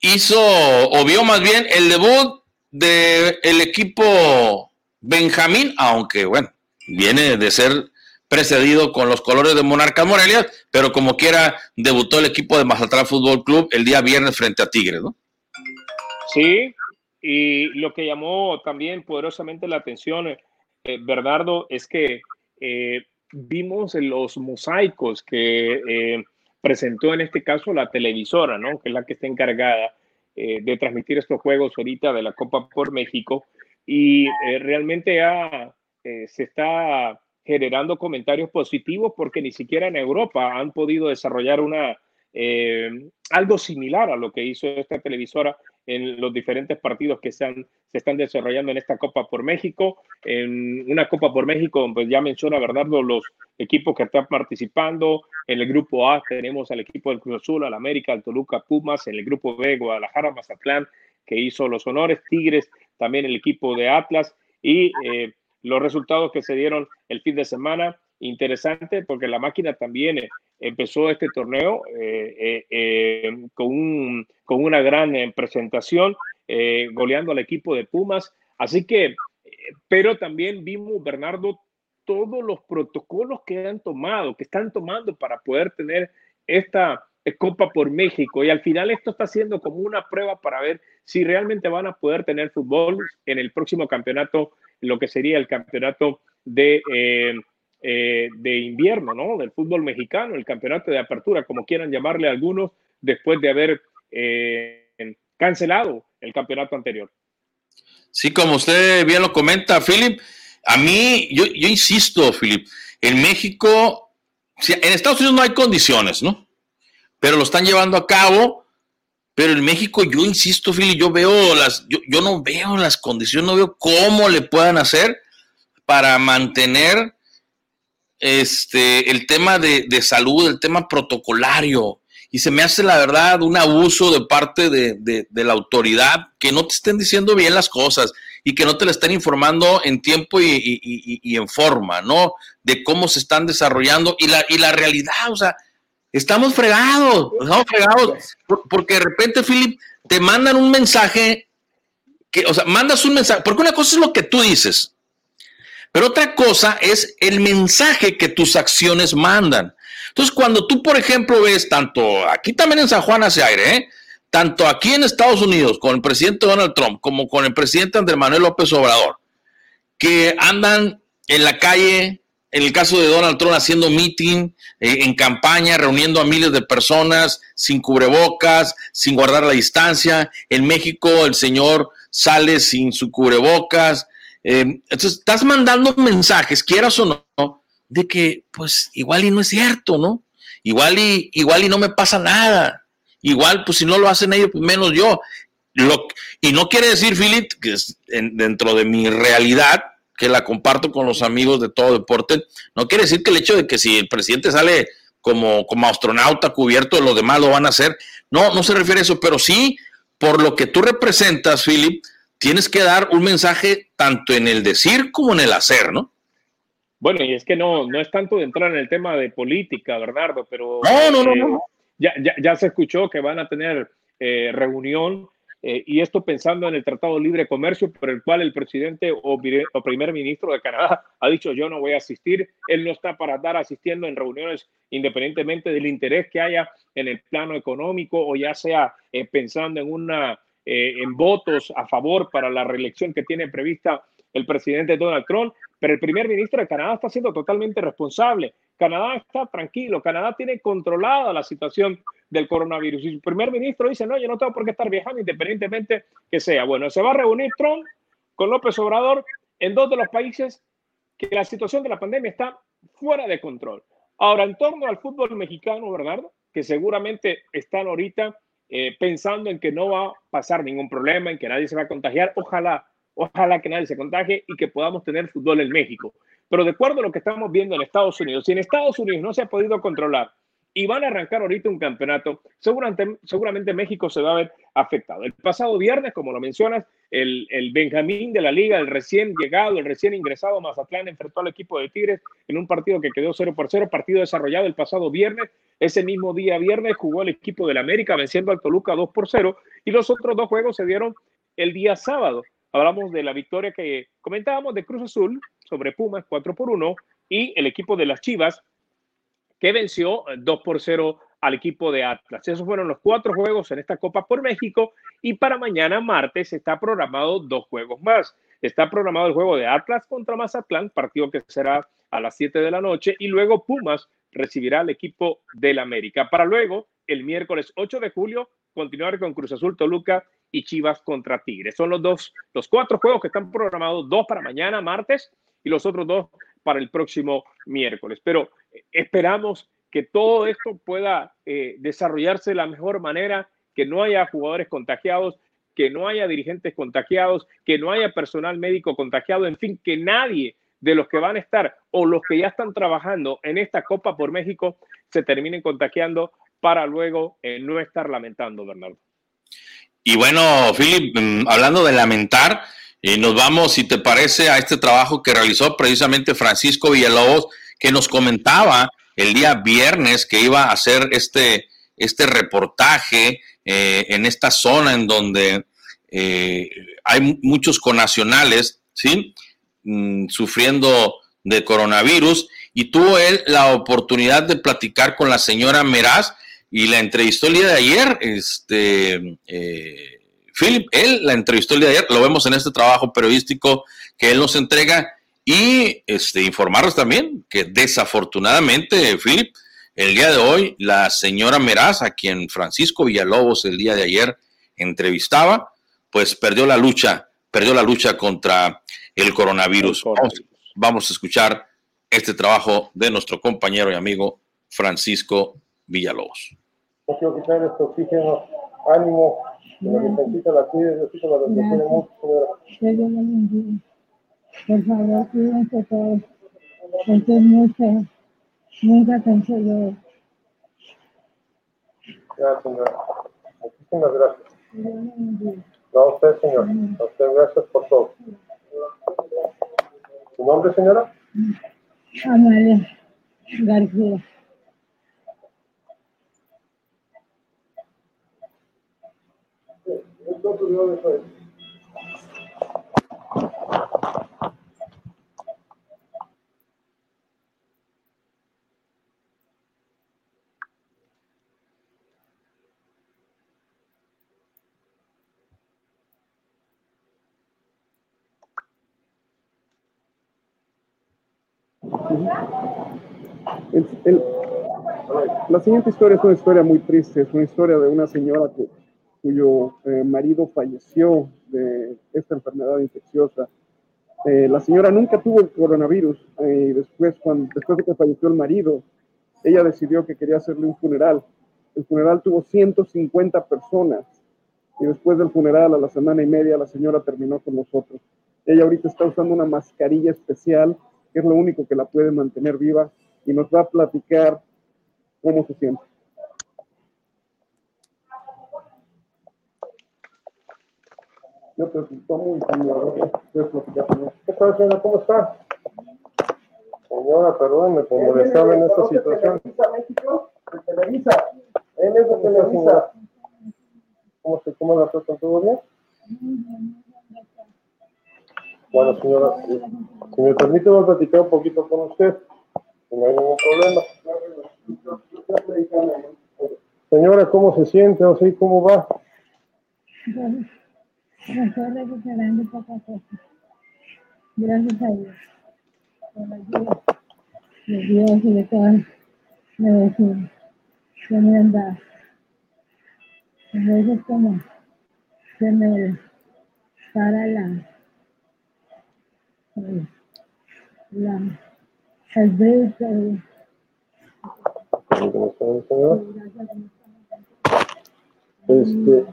hizo, o vio más bien, el debut del el equipo Benjamín, aunque bueno, viene de ser precedido con los colores de Monarca Morelia, pero como quiera, debutó el equipo de Mazatlán Fútbol Club el día viernes frente a Tigres, ¿no? Sí, y lo que llamó también poderosamente la atención, eh, Bernardo, es que vimos los mosaicos que eh, presentó en este caso la televisora, ¿no? Que es la que está encargada de transmitir estos juegos ahorita de la Copa por México. Y realmente se está generando comentarios positivos porque ni siquiera en Europa han podido desarrollar una, eh, algo similar a lo que hizo esta televisora en los diferentes partidos que se, están desarrollando en esta Copa por México. En una Copa por México, pues ya menciona Bernardo los equipos que están participando. En el grupo A tenemos al equipo del Cruz Azul, al América, al Toluca, Pumas. En el grupo B, Guadalajara, Mazatlán, que hizo los honores. Tigres, también el equipo de Atlas. Y eh, los resultados que se dieron el fin de semana, interesante porque la máquina también eh, empezó este torneo eh, eh, con, con, una gran presentación, goleando al equipo de Pumas. Así que, pero también vimos, Bernardo, todos los protocolos que han tomado, que están tomando para poder tener esta Copa por México. Y al final esto está siendo como una prueba para ver si realmente van a poder tener fútbol en el próximo campeonato lo que sería el campeonato de, eh, de invierno, ¿no? Del fútbol mexicano, el campeonato de apertura, como quieran llamarle algunos, después de haber eh, cancelado el campeonato anterior. Sí, como usted bien lo comenta, Philip, a mí, yo, insisto, Philip, en México, en Estados Unidos no hay condiciones, ¿no? Pero lo están llevando a cabo pero en México, yo insisto, Philly, yo veo las, yo, yo no veo las condiciones, no veo cómo le puedan hacer para mantener este, el tema de, de, salud, el tema protocolario. Y se me hace, la verdad, un abuso de parte de, de, la autoridad que no te estén diciendo bien las cosas y que no te la estén informando en tiempo y, y en forma, ¿no? De cómo se están desarrollando y la, y la realidad, o sea, Estamos fregados, estamos fregados, porque de repente, Philip, te mandan un mensaje, que, o sea, mandas un mensaje, porque una cosa es lo que tú dices, pero otra cosa es el mensaje que tus acciones mandan. Entonces, cuando tú, por ejemplo, ves tanto aquí también en San Juan hace aire, ¿eh? tanto aquí en Estados Unidos con el presidente Donald Trump como con el presidente Andrés Manuel López Obrador, que andan en la calle en el caso de Donald Trump haciendo meeting eh, en campaña, reuniendo a miles de personas sin cubrebocas, sin guardar la distancia. En México el señor sale sin su cubrebocas. Eh, entonces, estás mandando mensajes, quieras o no, de que pues igual y no es cierto, ¿no? Igual y, igual y no me pasa nada. Igual, pues si no lo hacen ellos, pues menos yo. Lo, y no quiere decir, Philip, que es dentro de mi realidad, que la comparto con los amigos de todo deporte, no quiere decir que el hecho de que si el presidente sale como, como astronauta cubierto, los demás lo van a hacer. No, no se refiere a eso, pero sí, por lo que tú representas, Philip, tienes que dar un mensaje tanto en el decir como en el hacer, ¿no? Bueno, y es que no, no es tanto de entrar en el tema de política, Bernardo, pero no, no, no, eh, no. Ya, ya, ya, se escuchó que van a tener eh, reunión eh, y esto pensando en el Tratado de Libre Comercio por el cual el presidente o, o, primer ministro de Canadá ha dicho yo no voy a asistir, él no está para estar asistiendo en reuniones independientemente del interés que haya en el plano económico o ya sea eh, pensando en una eh, en votos a favor para la reelección que tiene prevista el presidente Donald Trump, pero el primer ministro de Canadá está siendo totalmente responsable. Canadá está tranquilo, Canadá tiene controlada la situación del coronavirus. Y su primer ministro dice, no, yo no tengo por qué estar viajando independientemente que sea. Bueno, se va a reunir Trump con López Obrador en dos de los países que la situación de la pandemia está fuera de control. Ahora, en torno al fútbol mexicano, Bernardo, que seguramente están ahorita eh, pensando en que no va a pasar ningún problema, en que nadie se va a contagiar. Ojalá, ojalá que nadie se contagie y que podamos tener fútbol en México. Pero de acuerdo a lo que estamos viendo en Estados Unidos, si en Estados Unidos no se ha podido controlar y van a arrancar ahorita un campeonato, seguramente, seguramente México se va a ver afectado. El pasado viernes, como lo mencionas, el, el, Benjamín de la liga, el recién llegado, el recién ingresado Mazatlán enfrentó al equipo de Tigres en un partido que quedó 0 por 0, partido desarrollado el pasado viernes. Ese mismo día viernes jugó el equipo del América venciendo al Toluca 2 por 0 y los otros dos juegos se dieron el día sábado. Hablamos de la victoria que comentábamos de Cruz Azul sobre Pumas 4 por 1 y el equipo de las Chivas que venció 2 por 0 al equipo de Atlas. Esos fueron los cuatro juegos en esta Copa por México y para mañana martes está programado dos juegos más. Está programado el juego de Atlas contra Mazatlán, partido que será a las 7 de la noche y luego Pumas recibirá al equipo del América. Para luego, el miércoles 8 de julio, continuar con Cruz Azul Toluca y Chivas contra Tigres. Son los dos, los cuatro juegos que están programados, dos para mañana martes y los otros dos para el próximo miércoles. Pero esperamos que todo esto pueda eh, desarrollarse de la mejor manera, que no haya jugadores contagiados, que no haya dirigentes contagiados, que no haya personal médico contagiado, en fin, que nadie de los que van a estar o los que ya están trabajando en esta Copa por México se terminen contagiando para luego eh, no estar lamentando, Bernardo. Y bueno, Philip, mm, hablando de lamentar, eh, nos vamos, si te parece, a este trabajo que realizó precisamente Francisco Villalobos, que nos comentaba el día viernes que iba a hacer este, este reportaje eh, en esta zona en donde eh, hay muchos conacionales, ¿sí? Mm, sufriendo de coronavirus y tuvo él la oportunidad de platicar con la señora Meraz y la entrevistó el día de ayer, este, eh, Philip, él la entrevistó el día de ayer, lo vemos en este trabajo periodístico que él nos entrega y este, informarles también que desafortunadamente, Philip, el día de hoy, la señora Meraz, a quien Francisco Villalobos el día de ayer entrevistaba, pues perdió la lucha, perdió la lucha contra el coronavirus. Vamos, a escuchar este trabajo de nuestro compañero y amigo Francisco Villalobos. Quiero quitar este oxígeno, ánimo, que la la cuide, la por favor, cuídense todos. Esto es mucho. Nunca pensé yo. Gracias, señora. Muchísimas gracias. No, a usted, señor. A usted, gracias por todo. ¿Su nombre, señora? Amalia García. La siguiente historia es una historia muy triste, es una historia de una señora cuyo eh, marido falleció de esta enfermedad infecciosa. Eh, la señora nunca tuvo el coronavirus eh, y después, cuando, después de que falleció el marido, ella decidió que quería hacerle un funeral. El funeral tuvo 150 personas y después del funeral, a la semana y media, la señora terminó con nosotros. Ella ahorita está usando una mascarilla especial que es lo único que la puede mantener viva y nos va a platicar cómo se siente. Yo te siento muy ¿Qué tal, señora? ¿Cómo está? Señora, perdón, me molestaba en esta situación. México? Televisa. Él es de Televisa. ¿Cómo se cómo la tratan? ¿Todo bien? Bueno, señora, si me permite, voy a platicar un poquito con usted. No hay ningún problema. Señora, ¿cómo se siente? O sea, ¿cómo va? Me estoy recuperando poco a poco. Gracias a Dios. Por la ayuda de Dios y de todas las que me han dado. A veces como se me para la la, el brillo. Este,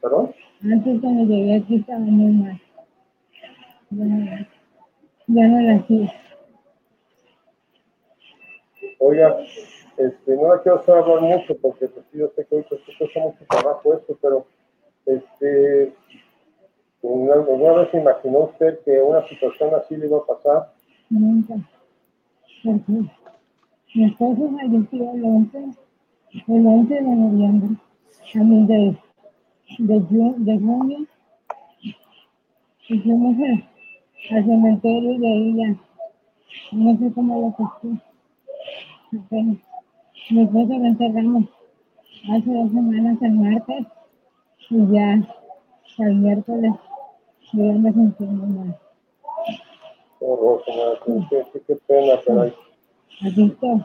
¿perdón? Antes cuando llegué aquí estaba muy mal. Ya no, ya no la hacía. Oiga, este, no la quiero hacer hablar mucho porque pues, yo sé que hoy pues, cuesta mucho trabajo esto, pero este, ¿alguna vez se imaginó usted que una situación así le iba a pasar? Nunca. Porque mi esposo falleció el 11, el 11 de noviembre, a mí de, de, ju- de junio. Y fuimos a- al cementerio y de ahí ya, no sé cómo lo. Apenas. Mi esposo lo enterramos hace dos semanas el martes y ya el miércoles yo ya me sentí muy mal. Qué horror, señora, qué, qué- qué- pena, caray. Aquí estoy.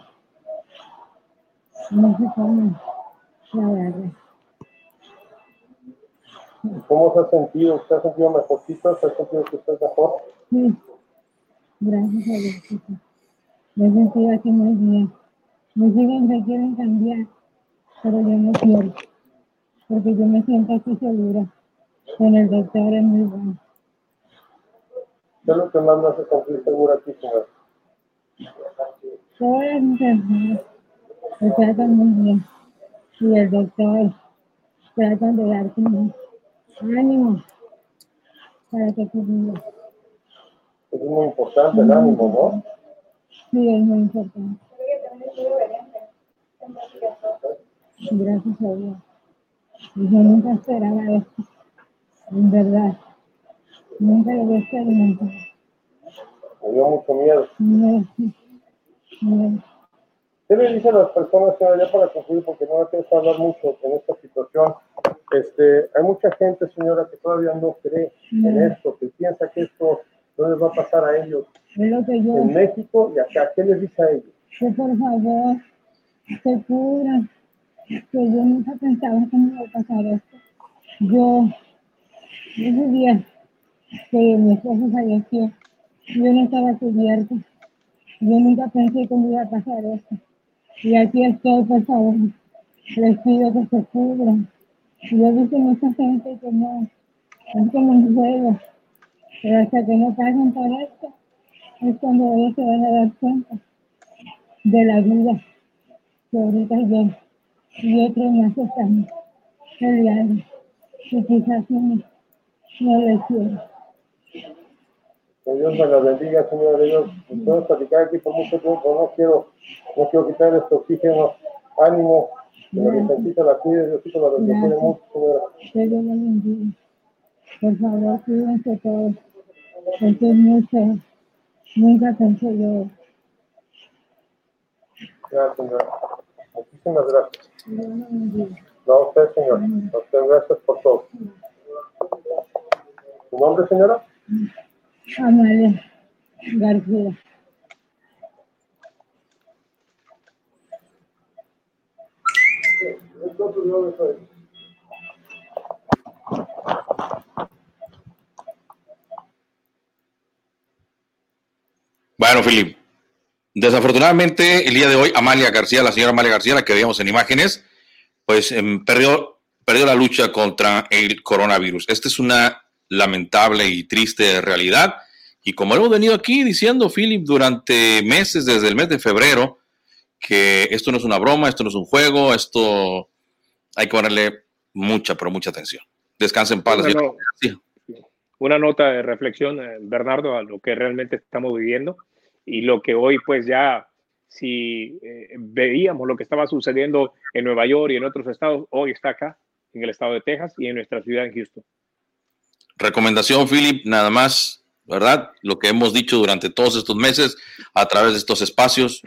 No sé cómo, la verdad. ¿Cómo se ha sentido? ¿Usted ha sentido mejorcito? ¿Se ha sentido que usted es mejor? Sí, gracias a Dios. Me he sentido aquí muy bien. Mis hijos me quieren cambiar, pero yo no quiero. Porque yo me siento aquí segura. Con el doctor es muy bueno. ¿Qué es lo que más me hace sentir segura aquí, señor? Las enfermeras me tratan muy bien. Y el doctor tratan de darte un ánimo para que vivas. Es muy importante el ánimo, ¿no? Sí, es muy importante. Gracias a Dios. Y Yo nunca esperaba esto. En verdad. Nunca lo había experimentado. Me dio mucho miedo. ¿Qué le dicen a las personas, señora, ya para concluir, porque no me hablar mucho en esta situación? Este, hay mucha gente, señora, que todavía no cree en No. esto, que piensa que esto no les va a pasar a ellos Es lo que yo, en México y acá. ¿Qué les dice a ellos? que por favor se cubran, que yo nunca pensaba que me iba a pasar esto. Yo, ese día que mi esposo falleció, yo no estaba cubierta. Yo nunca pensé que me iba a pasar esto. Y aquí estoy, por favor. Les pido que se cubran. Yo he visto mucha gente que no, es como un juego. Pero hasta que no pasen por esto, es cuando ellos se van a dar cuenta de la vida que ahorita yo y otros más están peleando. Y quizás no, no les quiero. Que Dios me la bendiga, señora. Dios, puedo platicar aquí por mucho tiempo. No quiero, no quiero quitar este oxígeno. Ánimo. Que la la cuide. Diosito la bendiga mucho, señora. Que Dios los bendiga. Por favor, cuídense todos. Esto es muy feo. Nunca pensé yo. Gracias, señora. Muchísimas gracias. No, a usted, señor. A usted, gracias por todo. ¿Su nombre, señora? Amalia García. Bueno, Filip, desafortunadamente el día de hoy Amalia García, la señora Amalia García, la que veíamos en imágenes, pues em, perdió, perdió la lucha contra el coronavirus. Esta es una lamentable y triste realidad. Y como hemos venido aquí diciendo, Philip, durante meses, desde el mes de febrero, que esto no es una broma, esto no es un juego, esto hay que ponerle mucha, pero mucha atención. Descansa en paz, García. una nota de reflexión, eh, Bernardo, a lo que realmente estamos viviendo y lo que hoy pues ya, si eh, veíamos lo que estaba sucediendo en Nueva York y en otros estados, hoy está acá, en el estado de Texas y en nuestra ciudad en Houston. Recomendación, Philip, nada más, ¿verdad? Lo que hemos dicho durante todos estos meses a través de estos espacios,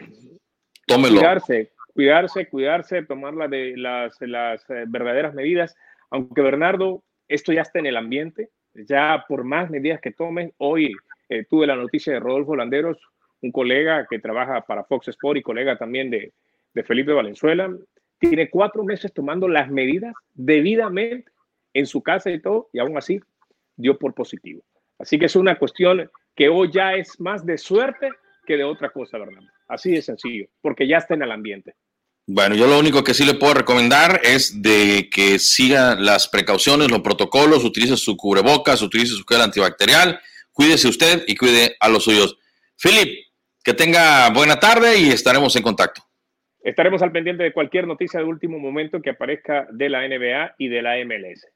tómelo. Cuidarse, cuidarse, cuidarse, tomar las, eh, verdaderas medidas, aunque Bernardo, esto ya está en el ambiente, ya por más medidas que tomen, hoy eh, tuve la noticia de Rodolfo Landeros, un colega que trabaja para Fox Sport y colega también de, de Felipe Valenzuela, tiene cuatro meses tomando las medidas debidamente en su casa y todo, y aún así dio por positivo. Así que es una cuestión que hoy ya es más de suerte que de otra cosa, ¿verdad? Así de sencillo, porque ya está en el ambiente. Bueno, yo lo único que sí le puedo recomendar es de que siga las precauciones, los protocolos, utilice su cubrebocas, utilice su gel antibacterial, cuídese usted y cuide a los suyos. Philip, que tenga buena tarde y estaremos en contacto. Estaremos al pendiente de cualquier noticia de último momento que aparezca de la NBA y de la MLS.